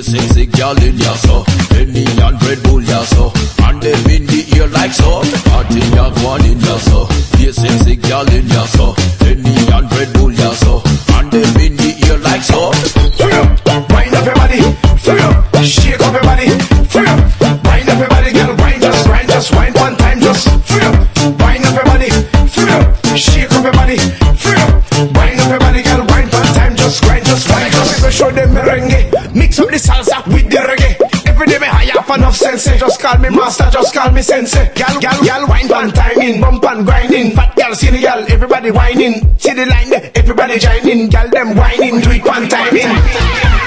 Sexy girl in ya so, any and Red Bull ya so, and them in the ear like so. Party ya one in ya so, yes sexy girl in ya so, any and Red Bull ya so, and them in the ear like so. Free up, wind up your body, free up, shake up your body, free up, wind up your body, girl, wind just, wind just, wind one time, just free up, wind up your body, free up, shake up your body, free up, wind up your body, girl, wind one time, just grind, just wind just. Let show them merengue, mix up the salsa with the reggae. Every day me high up enough sense, just call me master, just call me sensei. Gal, gal, gal, wind one time in, bump and grinding, fat gal, see the gal, everybody whining, see the line there, everybody joining, gal them whining, do it one time in.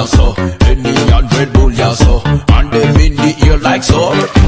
Ya so, any and Red Bull ya so, and them in the ear like so.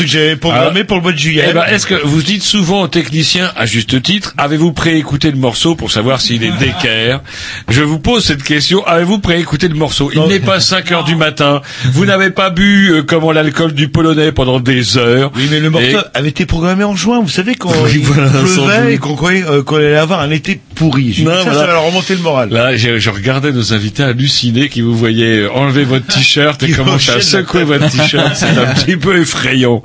Truc que j'avais programmé pour le mois de juillet. Eh ben, est-ce que vous dites souvent aux techniciens, à juste titre, avez-vous préécouté le morceau pour savoir s'il est d'équerre? Je vous pose cette question, avez-vous préécouté le morceau? Il n'est pas 5 heures du matin, vous n'avez pas bu euh, comment l'alcool du polonais pendant des heures. Oui, mais le morceau avait été programmé en juin. Vous savez quand Oui, il voilà, sans doute. pleuvait et qu'on croyait euh, qu'on allait avoir un été pourri. J'ai dit, Non, ça, voilà. ça va leur remonter le moral. Là, je, je regardais nos invités hallucinés qui vous voyaient enlever votre t-shirt et Qui commencer à la secouer votre t-shirt. C'est un petit peu effrayant.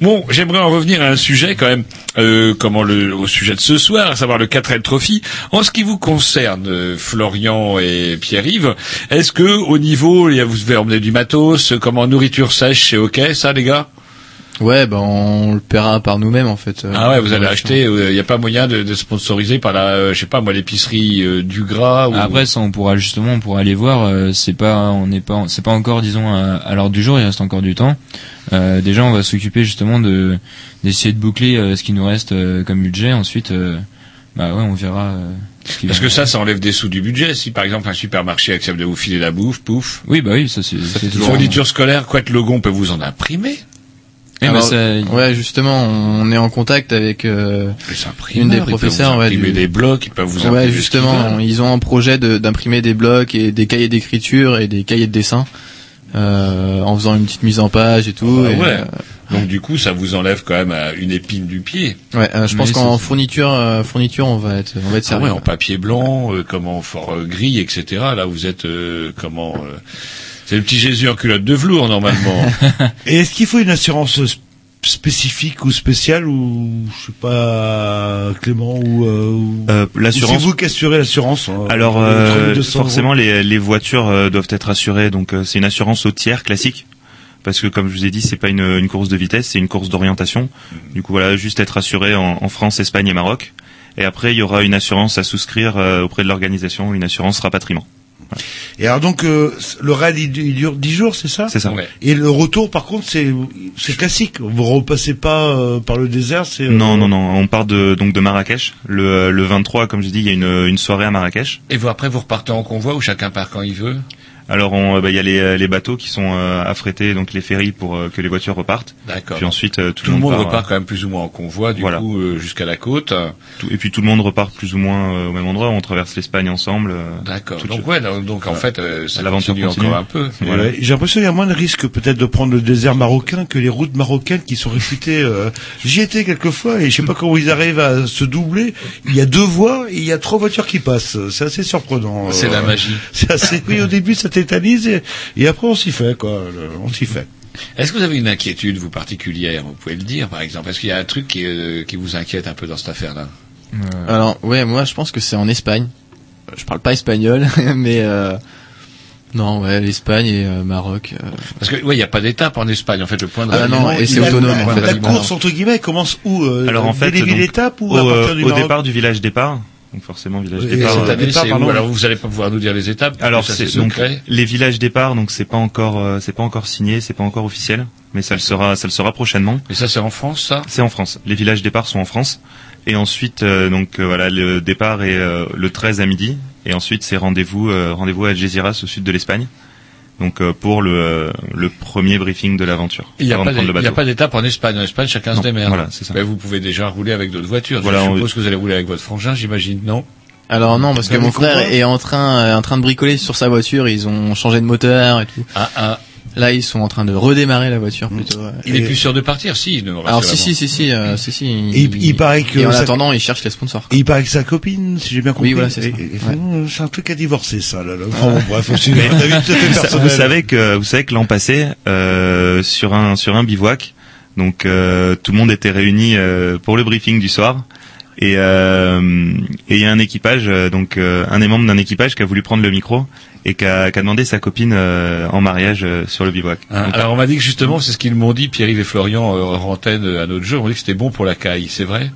Bon, j'aimerais en revenir à un sujet quand même, euh, comment le, au sujet de ce soir, à savoir le 4L Trophy. En ce qui vous concerne, euh, Florian et Pierre-Yves, est-ce que au niveau, vous devez emmener du matos, comment nourriture sèche, c'est ok ça les gars? Ouais, bah on le paiera par nous-mêmes en fait. euh, Ah ouais, vous allez acheter, il n'y a pas moyen de, de sponsoriser par la, euh, je sais pas moi, l'épicerie euh, du gras ou... Après ça on pourra justement on pourra aller voir euh, c'est pas on n'est pas c'est pas encore disons à, à l'ordre du jour il reste encore du temps euh, déjà on va s'occuper justement de d'essayer de boucler euh, ce qui nous reste euh, comme budget ensuite euh, bah ouais on verra euh, Parce que ça, ça enlève des sous du budget. Si par exemple un supermarché accepte de vous filer la bouffe, pouf. oui bah oui ça c'est c'est toujours- Fourniture scolaire, quoi que logo, on peut vous en imprimer. Eh ben, ça- ouais, justement, on est en contact avec euh, imprimeurs, une des ils peuvent professeurs. vous ouais, imprimer du- des blocs, ils peuvent vous imprimer Ouais, justement, ils ont un projet de- d'imprimer des blocs et des cahiers d'écriture et des cahiers de dessin euh, en faisant une petite mise en page et tout. Ah et, ouais. euh, Donc du coup, ça vous enlève quand même euh, une épine du pied. ouais, euh, je pense qu'en fourniture, euh, fourniture, on va être, on va être Ah servi. ouais, en papier blanc, euh, comment fort euh, gris, etc. Là, vous êtes euh, comment euh, C'est le petit Jésus en culotte de velours normalement. Et est-ce qu'il faut une assurance sp- spécifique ou spéciale ou je sais pas Clément ou, euh, ou- Euh, l'assurance- c'est vous qui assurez l'assurance hein, Alors euh, 3200 euros. forcément les, les voitures euh, doivent être assurées donc euh, c'est une assurance au tiers classique parce que comme je vous ai dit c'est pas une, une course de vitesse c'est une course d'orientation du coup voilà juste être assuré en, en France Espagne et Maroc et après il y aura une assurance à souscrire euh, auprès de l'organisation une assurance rapatriement Et alors donc euh, le raid il, il dure 10 jours, c'est ça C'est ça. Ouais. Et le retour par contre c'est c'est classique. Vous repassez pas euh, par le désert, c'est euh, non non non on part de donc de Marrakech le, le 23 comme je dis il y a une, une soirée à Marrakech Et vous après, vous repartez en convoi ou chacun part quand il veut? Alors on, euh, bah, il y a les, les bateaux qui sont euh, affrétés donc les ferries pour euh, que les voitures repartent D'accord. puis ensuite euh, tout, Tout le monde part, repart quand même plus ou moins en convoi, du Voilà. coup, euh, jusqu'à la côte. Tout- et puis tout le monde repart plus ou moins euh, au même endroit. On traverse l'Espagne ensemble. euh, D'accord. Donc ouais, donc, donc, en fait, euh, ça L'aventure continue, continue. encore un peu. Voilà. J'ai l'impression qu'il y a moins de risques peut-être de prendre le désert marocain que les routes marocaines qui sont réputées. euh, J'y étais quelques fois et je sais pas comment ils arrivent à se doubler. Il y a deux voies et il y a trois voitures qui passent. C'est assez surprenant. C'est euh, la magie. C'est assez. Oui, au début ça tétanise et, et après on s'y fait quoi. Le- On s'y fait. Est-ce que vous avez une inquiétude, vous, particulière? Vous pouvez le dire, par exemple. Est-ce qu'il y a un truc qui, euh, qui vous inquiète un peu dans cette affaire-là? Alors ouais, moi je pense que c'est en Espagne. Je parle pas espagnol, mais euh, non, ouais, l'Espagne et euh, Maroc. euh, Parce que, ouais, il n'y a pas d'étape en Espagne. En fait, le point de Ah non, et c'est autonome, en fait. La course entre guillemets commence où euh, Alors en fait, dès les villes donc, étapes ou au, à euh, partir du au Maroc? départ du village départ, donc forcément village Et départ. euh, Départ, Alors, vous allez pas pouvoir nous dire les étapes. alors c'est donc les villages départ, donc c'est pas encore euh, c'est pas encore signé, c'est pas encore officiel, mais ça le sera ça le sera prochainement. Et ça, c'est en France, ça? C'est en France. Les villages départ sont en France. Et ensuite, euh, donc euh, voilà, le départ est euh, le 13 à midi. Et ensuite, c'est rendez-vous euh, rendez-vous à Algeciras, au sud de l'Espagne. Donc euh, pour le euh, le premier briefing de l'aventure. Il n'y a, pas d'étape en Espagne. En Espagne, chacun se Non, démerde. voilà, c'est ça. Mais vous pouvez déjà rouler avec d'autres voitures. Voilà, je on- suppose que vous allez rouler avec votre frangin, j'imagine, non? Alors non, parce que mon frère est en train, euh, en train de bricoler sur sa voiture. Ils ont changé de moteur et tout. Ah, ah. Là, ils sont en train de redémarrer la voiture plutôt. ouais. Il Et- est plus sûr de partir, si. Alors si si si si euh, si si. Et il- il paraît que Et en attendant, ils cherchent les sponsors. Et il paraît que sa copine, si j'ai bien compris. Oui, voilà, c'est ça. et- et- Ouais. C'est un truc à divorcer, ça, là. là. Enfin, bon, bref, c'est Mais- Vous savez que vous savez que l'an passé euh, sur un sur un bivouac donc euh, tout le monde était réuni euh, pour le briefing du soir et euh, et il y a un équipage euh, donc euh, un des membres d'un équipage qui a voulu prendre le micro et qui a, qui a demandé sa copine euh, en mariage euh, sur le bivouac. Donc, alors on m'a dit que justement, c'est ce qu'ils m'ont dit, Pierre-Yves et Florian, euh, hors antenne à notre jeu, on m'a dit que c'était bon pour la caille, c'est vrai?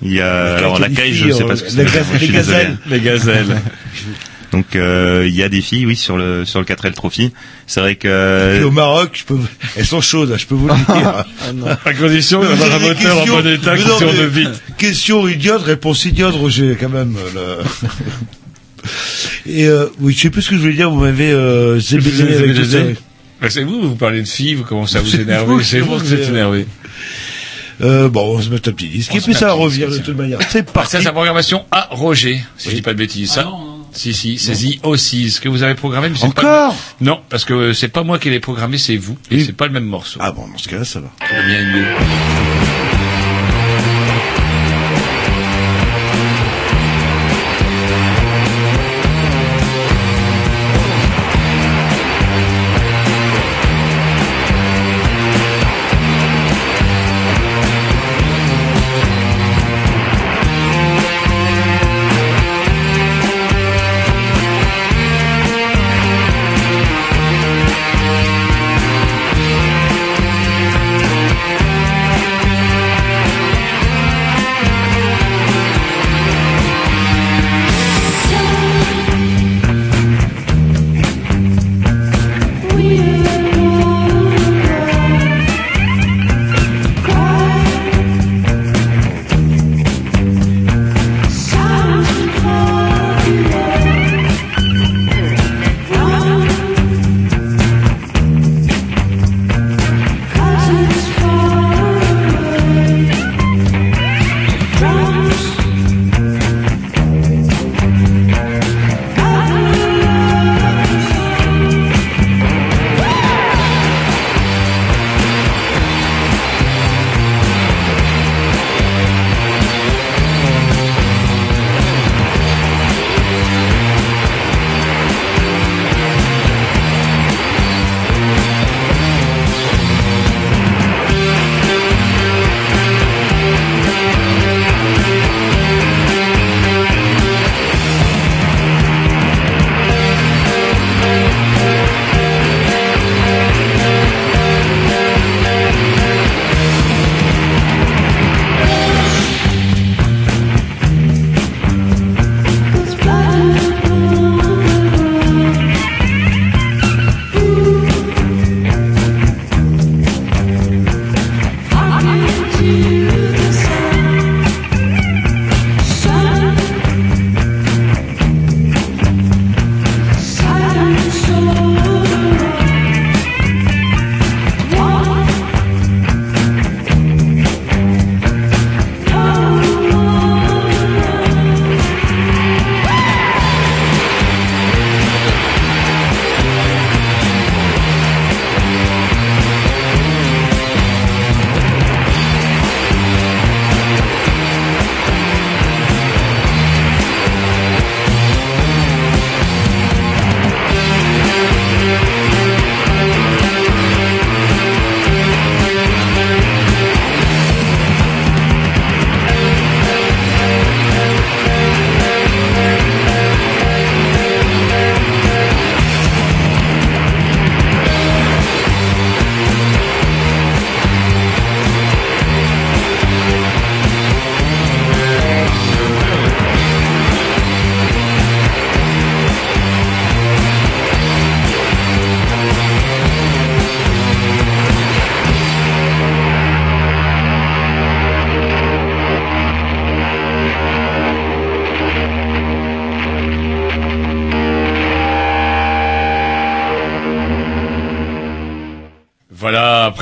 Il y a alors la caille je sais pas ce que c'est. les gazelles. Les gazelles. Donc euh, il y a des filles oui sur le sur le 4L Trophy. C'est vrai Et que au Maroc, je peux, elles sont chaudes, je peux vous le dire. à condition d'avoir un moteur en questions- bon état qui tourne vite. Question idiote, réponse idiote, Roger, quand même. le- Et euh, oui, je sais plus ce que je voulais dire. Vous m'avez euh, zébédé avec tout ça. Ah, C'est vous, vous parlez de filles, vous commencez à vous énerver. C'est vous qui vous êtes énervé. Euh, bon, on se met un petit disque et puis ça revenir de toute manière. C'est Ah, parti. ça, c'est la programmation à Roger, si je dis pas de bêtises. Ça Si, si, c'est The aussi. Ce que vous avez programmé, mais c'est Encore Non, parce que euh, c'est pas moi qui l'ai programmé, c'est vous. Et c'est pas le même morceau. Ah bon, dans ce cas-là, ça va. Le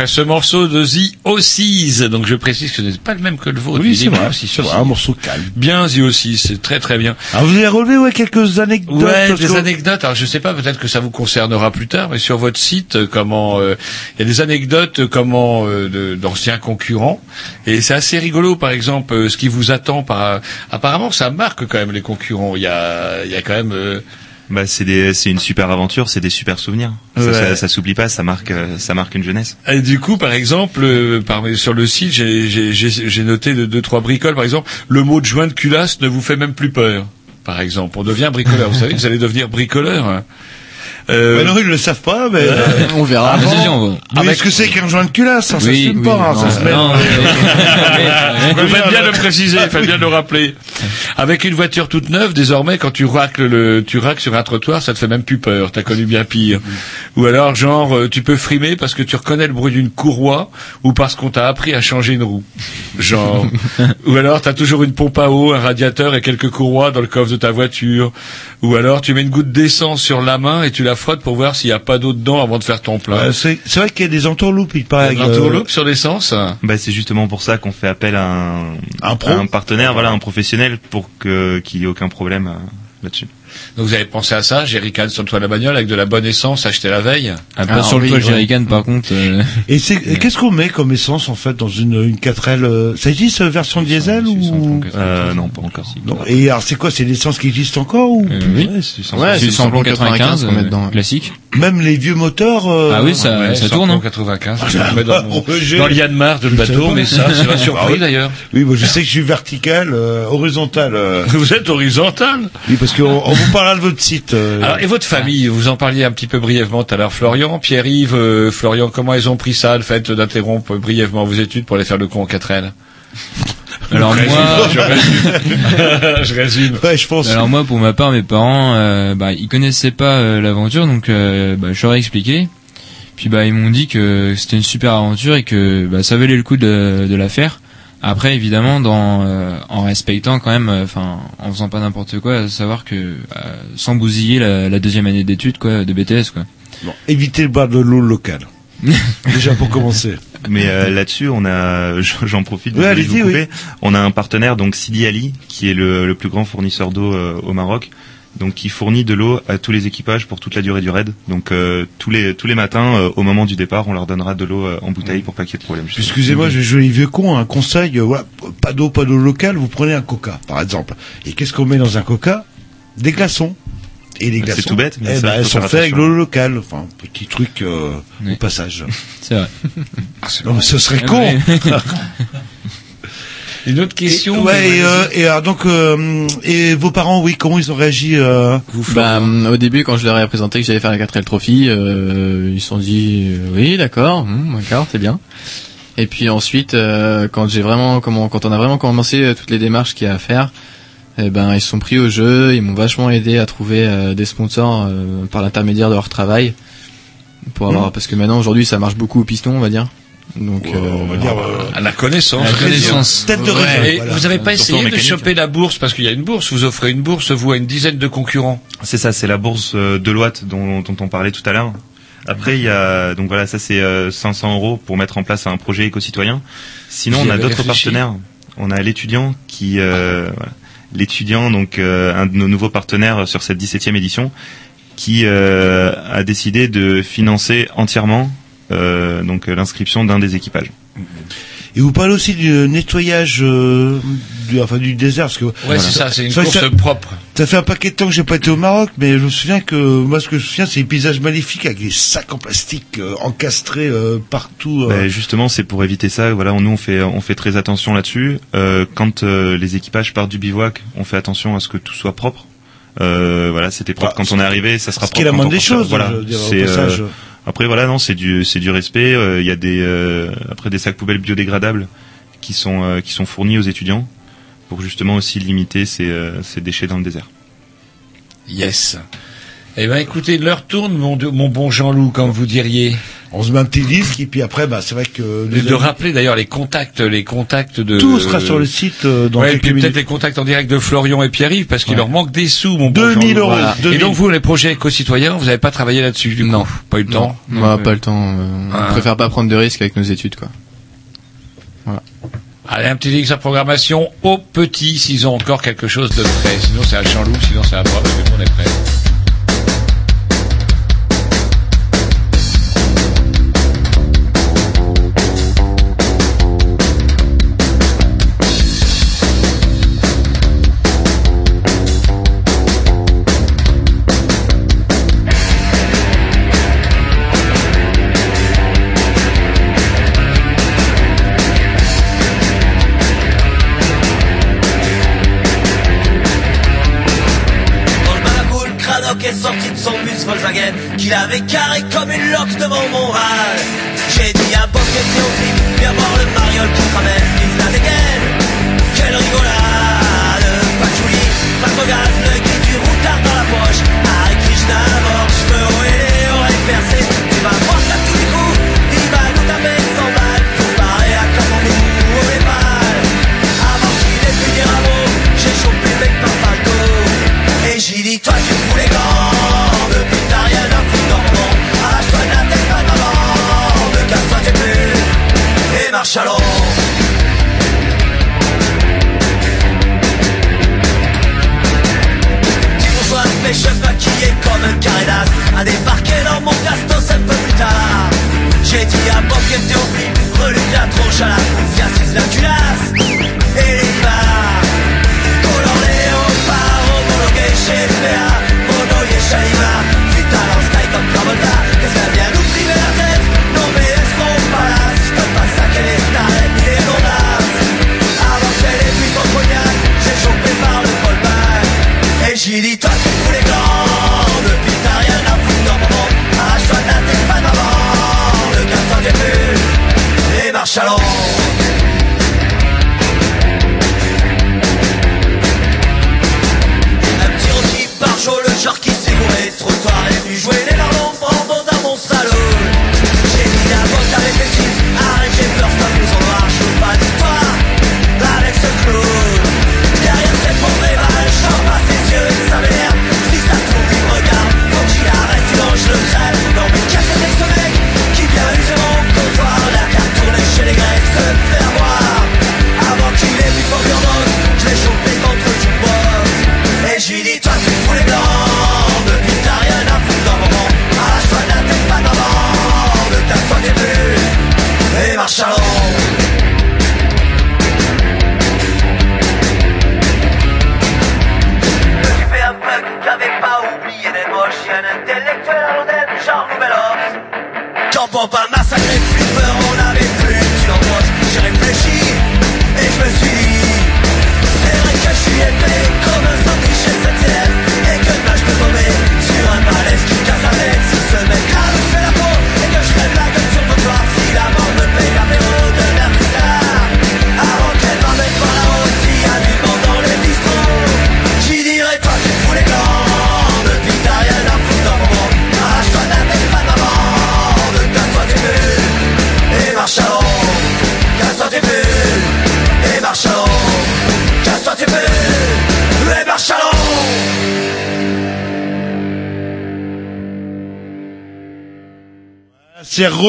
après ce morceau de The donc je précise que ce n'est pas le même que le vôtre. Oui, c'est vrai, c'est un morceau calme. Bien The c'est très très bien. Alors vous avez relevé ouais, quelques anecdotes. Ouais, des anecdotes. Alors je sais pas, peut-être que ça vous concernera plus tard, mais sur votre site, euh, comment euh, il y a des anecdotes, euh, comment euh, d'anciens concurrents, et c'est assez rigolo. Par exemple, euh, ce qui vous attend. Par apparemment, ça marque quand même les concurrents. Il y a, il y a quand même. Bah c'est des c'est une super aventure, c'est des super souvenirs. Ça, Ouais. ça, ça s'oublie pas, ça marque euh, ça marque une jeunesse. Et du coup, par exemple, euh, par- sur le site, j'ai- j'ai j'ai- j'ai noté de deux trois bricoles. Par exemple, le mot de joint de culasse ne vous fait même plus peur. Par exemple, on devient bricoleur. vous savez, que vous allez devenir bricoleur. Euh, Ouais, non, ils le savent pas, mais Euh, on verra. Avant, vas-y, on va. mais Avec- est-ce que c'est qu'un joint de culasse Ça, ça Oui, se oui, pas, hein, non, ça se met. non, bien le préciser, faites bien de le rappeler. Avec une voiture toute neuve, désormais, quand tu racles le, tu racles sur un trottoir, ça te fait même plus peur. T'as connu bien pire. Ou alors, genre, euh, tu peux frimer parce que tu reconnais le bruit d'une courroie ou parce qu'on t'a appris à changer une roue. Genre. ou alors, t'as toujours une pompe à eau, un radiateur et quelques courroies dans le coffre de ta voiture. Ou alors, tu mets une goutte d'essence sur la main et tu la frottes pour voir s'il n'y a pas d'eau dedans avant de faire ton plein. Euh, c'est vrai qu'il y a des entourloupes, il paraît. Un euh, tourloupe sur l'essence Bah, c'est justement pour ça qu'on fait appel à un, Un pro à un partenaire, voilà, un professionnel pour que qu'il y ait aucun problème euh, là-dessus. Donc vous avez pensé à ça, jerrycan sur le toit de la bagnole avec de la bonne essence achetée la veille Ah, pas sur le toit jerrycan par contre. euh, Et c'est qu'est-ce qu'on met comme essence en fait dans une une 4L euh, Ça existe euh, version diesel ou Euh, non, pas encore. non Et alors c'est quoi C'est l'essence qui existe encore ou? Euh, oui. Ouais, c'est Ouais, c'est c'est le samplon 95 qu'on met euh, dedans. classique. Même les vieux moteurs euh, Ah oui, ça, Ouais, ça tourne. hein. 95, je le mets dans, mon, Roger. dans le Yanmar de le bateau, mais ça, c'est pas Ah d'ailleurs. Oui, moi je sais que je suis vertical, euh, horizontal. euh. Vous êtes horizontal Oui, parce qu'on on vous parlera de votre site. euh. Alors, et votre famille, vous en parliez un petit peu brièvement tout à l'heure, Florian, Pierre-Yves, euh, Florian, comment ils ont pris ça, le fait d'interrompre brièvement vos études pour aller faire le con en 4L Alors moi, je résume. je résume. Ouais, je pense. alors moi, pour ma part, mes parents, euh, bah, ils connaissaient pas euh, l'aventure, donc euh, bah, je leur ai expliqué. Puis bah, ils m'ont dit que c'était une super aventure et que bah, ça valait le coup de, de la faire. Après, évidemment, dans, euh, en respectant quand même, euh, enfin, en faisant pas n'importe quoi, à savoir que euh, sans bousiller la, la deuxième année d'études, quoi, de BTS, quoi. Bon, évitez de boire de l'eau locale. Déjà pour commencer. Mais euh, là-dessus, on a, j'en profite, de vous couper. on a un partenaire, donc Sidi Ali, qui est le, le plus grand fournisseur d'eau euh, au Maroc, donc qui fournit de l'eau à tous les équipages pour toute la durée du raid. Donc euh, tous les tous les matins, euh, au moment du départ, on leur donnera de l'eau euh, en bouteille pour pas qu'il y ait de problème. Excusez-moi, je les vieux cons. Un conseil, euh, voilà, pas d'eau, pas d'eau locale. Vous prenez un Coca, par exemple. Et qu'est-ce qu'on met dans un Coca? Des glaçons. Et les Bah, c'est glaçons, tout bête, mais eh ben, elles sont faites avec l'eau locale. Enfin, petit truc euh, Oui. au passage. C'est vrai. Non, mais ce serait Ah, con. oui. Une autre question ouais, et, euh, et alors donc, euh, et vos parents, oui, comment ils ont réagi euh, Bah, hum, au début, quand je leur ai présenté que j'allais faire la 4L Trophy, euh, ils se sont dit euh, oui, d'accord, hum, d'accord, c'est bien. Et puis ensuite, euh, quand j'ai vraiment, comment, quand on a vraiment commencé euh, toutes les démarches qu'il y a à faire, eh ben ils se sont pris au jeu, ils m'ont vachement aidé à trouver euh, des sponsors euh, par l'intermédiaire de leur travail, pour avoir, Mmh. parce que maintenant aujourd'hui ça marche beaucoup au piston, on va dire. Donc, euh, on va dire, euh, À la connaissance. À la connaissance. Tête de Ouais. voilà. vous avez pas Surtout essayé de choper la bourse parce qu'il y a une bourse. Vous offrez une bourse, vous à une dizaine de concurrents. C'est ça, c'est la bourse euh, Deloitte dont, dont on parlait tout à l'heure. Après, il y a donc voilà, ça c'est euh, 500 euros pour mettre en place un projet éco-citoyen. Sinon, on a d'autres partenaires. On a l'étudiant qui, euh, voilà. L'étudiant donc euh, un de nos nouveaux partenaires sur cette 17e édition, qui euh, a décidé de financer entièrement euh, donc l'inscription d'un des équipages. Et vous parlez aussi du nettoyage euh, du, enfin, du désert, parce que Ouais, c'est ça, c'est une Ça, course ça- propre. Ça fait un paquet de temps que j'ai pas été au Maroc, mais je me souviens que moi, ce que je me souviens, c'est les paysages magnifiques avec des sacs en plastique euh, encastrés euh, partout. euh. Bah, justement, c'est pour éviter ça. Voilà, nous on fait on fait très attention là-dessus. Quand les équipages partent du bivouac, on fait attention à ce que tout soit propre. Voilà, c'était propre Bah, quand on est arrivé, ça sera ce propre. qui est la moindre des choses, Voilà, c'est, après voilà, non, c'est du c'est du respect. Il y a des après des sacs poubelles biodégradables qui sont qui sont fournis aux étudiants pour justement aussi limiter ces euh, ces déchets dans le désert. Yes. Eh ben, écoutez, l'heure tourne, mon, mon bon Jean-Loup, comme vous diriez. On se met un petit disque et puis après, bah, c'est vrai que De, les de amis- rappeler d'ailleurs les contacts, les contacts de. tout sera sur le site euh, dans ouais, et puis peut-être les contacts en direct de Florian et Pierre-Yves, parce qu'il Ouais. leur manque des sous, mon bon 2000 Jean-Loup. euros, Voilà. 2000. Et donc vous, les projets éco-citoyens, vous n'avez pas travaillé là-dessus, du Non. coup? Pas eu le temps? On n'a pas le temps. euh, Ah. On préfère pas prendre de risques avec nos études, quoi. Allez, un petit X à programmation aux petits, s'ils ont encore quelque chose de prêt. Sinon, c'est à Jean-Loup, sinon c'est à moi, parce que nous, on est prêt. Qu'il avait carré comme une loque devant mon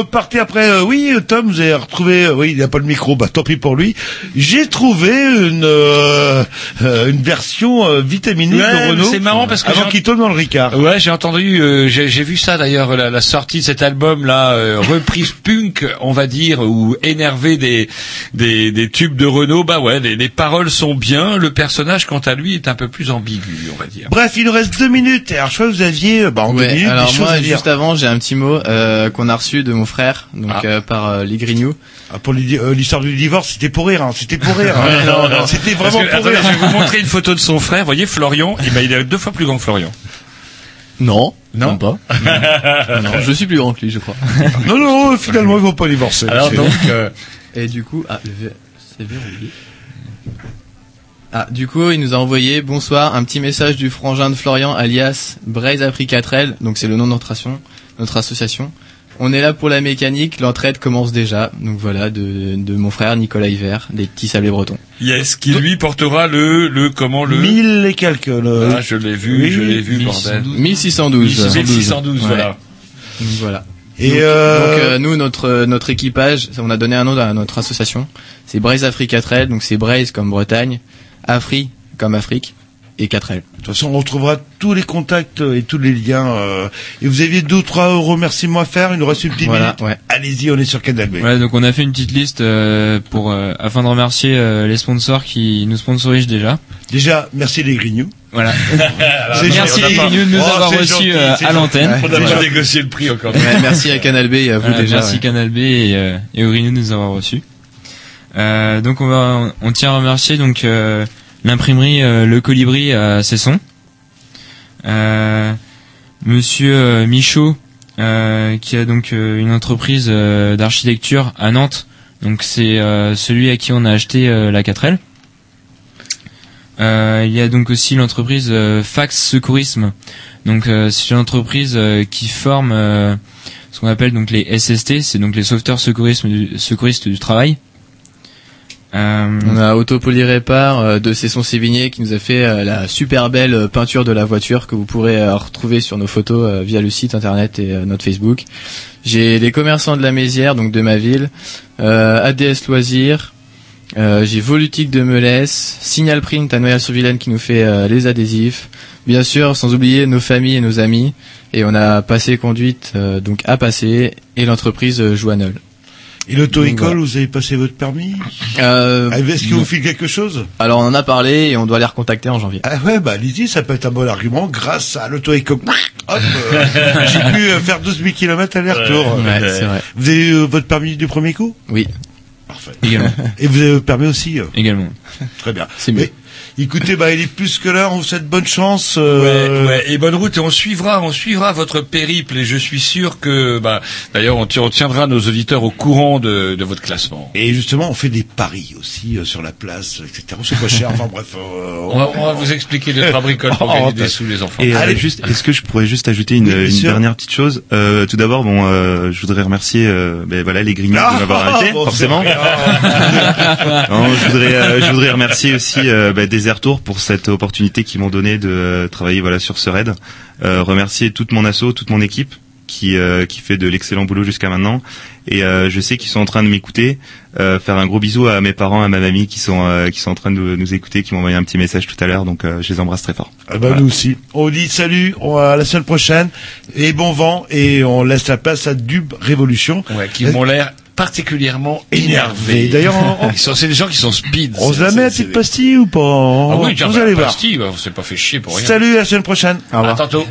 Reparti après. euh, oui, Tom, vous avez retrouvé. euh, oui, il n'a pas le micro. Bah, tant pis pour lui. J'ai trouvé une euh, euh, une version vitaminée Ouais, de Renault. c'est marrant parce que avant qu'il tombe dans le Ricard. Ouais, j'ai entendu, euh, j'ai j'ai vu ça d'ailleurs, la, la sortie de cet album là, euh, reprise punk, on va dire, ou énervé des, des des tubes de Renault. Bah ouais, les, les paroles sont bien, le personnage quant à lui est un peu plus ambigu, on va dire. Bref, il nous reste deux minutes. Alors, je crois que vous aviez, euh, bah, en deux minutes, alors des choses moi à dire. juste avant j'ai un petit mot euh, qu'on a reçu de mon frère donc Ah. euh, par euh, Lee Grignou. Ah, pour euh, l'histoire du divorce, c'était pour rire. Hein. C'était pour rire. hein. Ouais, non, non. C'était Parce vraiment que, pour attendez, rire. je vais vous montrer une photo de son frère. Vous voyez, Florian, il, bah, il est deux fois plus grand que Florian. Non, non? Pas. non, je suis plus grand que lui je crois. non non, finalement ils vont pas divorcer. Alors donc euh, et du coup ah le ver- c'est verrouillé. Ah, du coup, il nous a envoyé bonsoir, un petit message du frangin de Florian alias Braise Africatrel, donc c'est le nom de notre association, notre association. On est là pour la mécanique, l'entraide commence déjà. Donc voilà, de, de mon frère Nicolas Hiver, des petits sablés bretons. Yes, qui lui portera le le comment le 1000 et quelques. le- Ah, je l'ai vu, Oui, je l'ai vu, bordel. 1612. 1612, voilà. Ouais. Donc voilà. Et donc, euh, donc, euh, nous notre notre équipage, on a donné un nom à notre association. C'est Braise Africa Trail, donc c'est Braise comme Bretagne, Afri comme Afrique et 4L. De toute façon, on retrouvera tous les contacts et tous les liens. euh, et vous aviez deux ou trois remerciements à faire. Il nous reste une petite Voilà, minute. ouais. Allez-y, on est sur Canal B. Ouais, donc on a fait une petite liste euh, pour euh, afin de remercier euh, les sponsors qui nous sponsorisent déjà. Déjà, merci les Grignoux. Voilà. Merci les de nous Oh, avoir reçus euh, à l'antenne. On n'a pas négocié le prix encore. Ouais, merci à Canal B et à vous Voilà, déjà. Merci ouais. Canal B et, euh, et de nous avoir reçus. Euh, donc on va, on tient à remercier donc euh, l'imprimerie euh, Le Colibri à Cesson, euh, Monsieur euh, Michaud euh, qui a donc euh, une entreprise euh, d'architecture à Nantes. Donc c'est euh, celui à qui on a acheté euh, la 4L. Euh, il y a donc aussi l'entreprise euh, Fax Secourisme. Donc euh, c'est une entreprise qui forme ce qu'on appelle donc les SST, c'est donc les sauveteurs secourisme du, secouristes du travail. On a Autopolirépar euh, de Cesson Sévigné qui nous a fait la super belle peinture de la voiture que vous pourrez retrouver sur nos photos via le site internet et notre Facebook. J'ai les commerçants de la Mézière, donc de ma ville, ADS Loisirs, Euh, j'ai Volutique de Melès, Signal Print à Noyal-sur-Vilaine qui nous fait euh, les adhésifs. Bien sûr, sans oublier nos familles et nos amis. Et on a passé conduite euh, donc à passer et l'entreprise euh, Joannol. Et l'auto-école, voilà. vous avez passé votre permis Euh, Ah, Est-ce qu'il vous file quelque chose Alors on en a parlé et on doit les recontacter en janvier. Ah ouais, bah allez-y, ça peut être un bon argument. Grâce à l'auto-école, hop, euh, j'ai pu faire 12 000 km aller-retour. Ouais, vrai. Vous avez eu votre permis du premier coup? Oui. Parfait. Également. Et vous avez permis aussi euh Également. Très bien. C'est mieux. Écoutez, bah il est plus que l'heure. On vous souhaite bonne chance. euh, Ouais, ouais, et bonne route et on suivra, on suivra votre périple et je suis sûr que, bah, d'ailleurs, on, ti- on tiendra nos auditeurs au courant de, de votre classement. Et justement, on fait des paris aussi euh, sur la place, etc. C'est pas cher. Enfin bref. euh, On va, on va vous expliquer les trois bricoles pour Oh, gagner des bah. sous les enfants. Et euh, Allez. juste, est-ce que je pourrais juste ajouter une, Oui, une dernière petite chose Euh, Tout d'abord, bon, euh, je voudrais remercier, euh, ben voilà, les Grignoux Ah, de m'avoir invité, bon, forcément. Non, je voudrais, euh, je voudrais remercier aussi euh, ben, Desert Tour pour cette opportunité qu'ils m'ont donnée de euh, travailler voilà sur ce raid. Euh, remercier toute mon asso, toute mon équipe qui euh, qui fait de l'excellent boulot jusqu'à maintenant. Et euh, je sais qu'ils sont en train de m'écouter. Euh, faire un gros bisou à mes parents, à ma mamie qui sont euh, qui sont en train de nous écouter, qui m'ont envoyé un petit message tout à l'heure. Donc euh, je les embrasse très fort. Ah bah nous aussi. On dit salut, on, à la semaine prochaine et bon vent et on laisse la place à Dub Révolution. Ouais, qui m'ont l'air particulièrement Énervé. énervés. D'ailleurs, on- Ils sont- c'est des gens qui sont speed. On se la met la c'est petite pastille ou pas Ah oui, tiens, Vous bah, allez voir. pastille, bah, on s'est pas fait chier pour rien. Salut, à la semaine prochaine. À tantôt.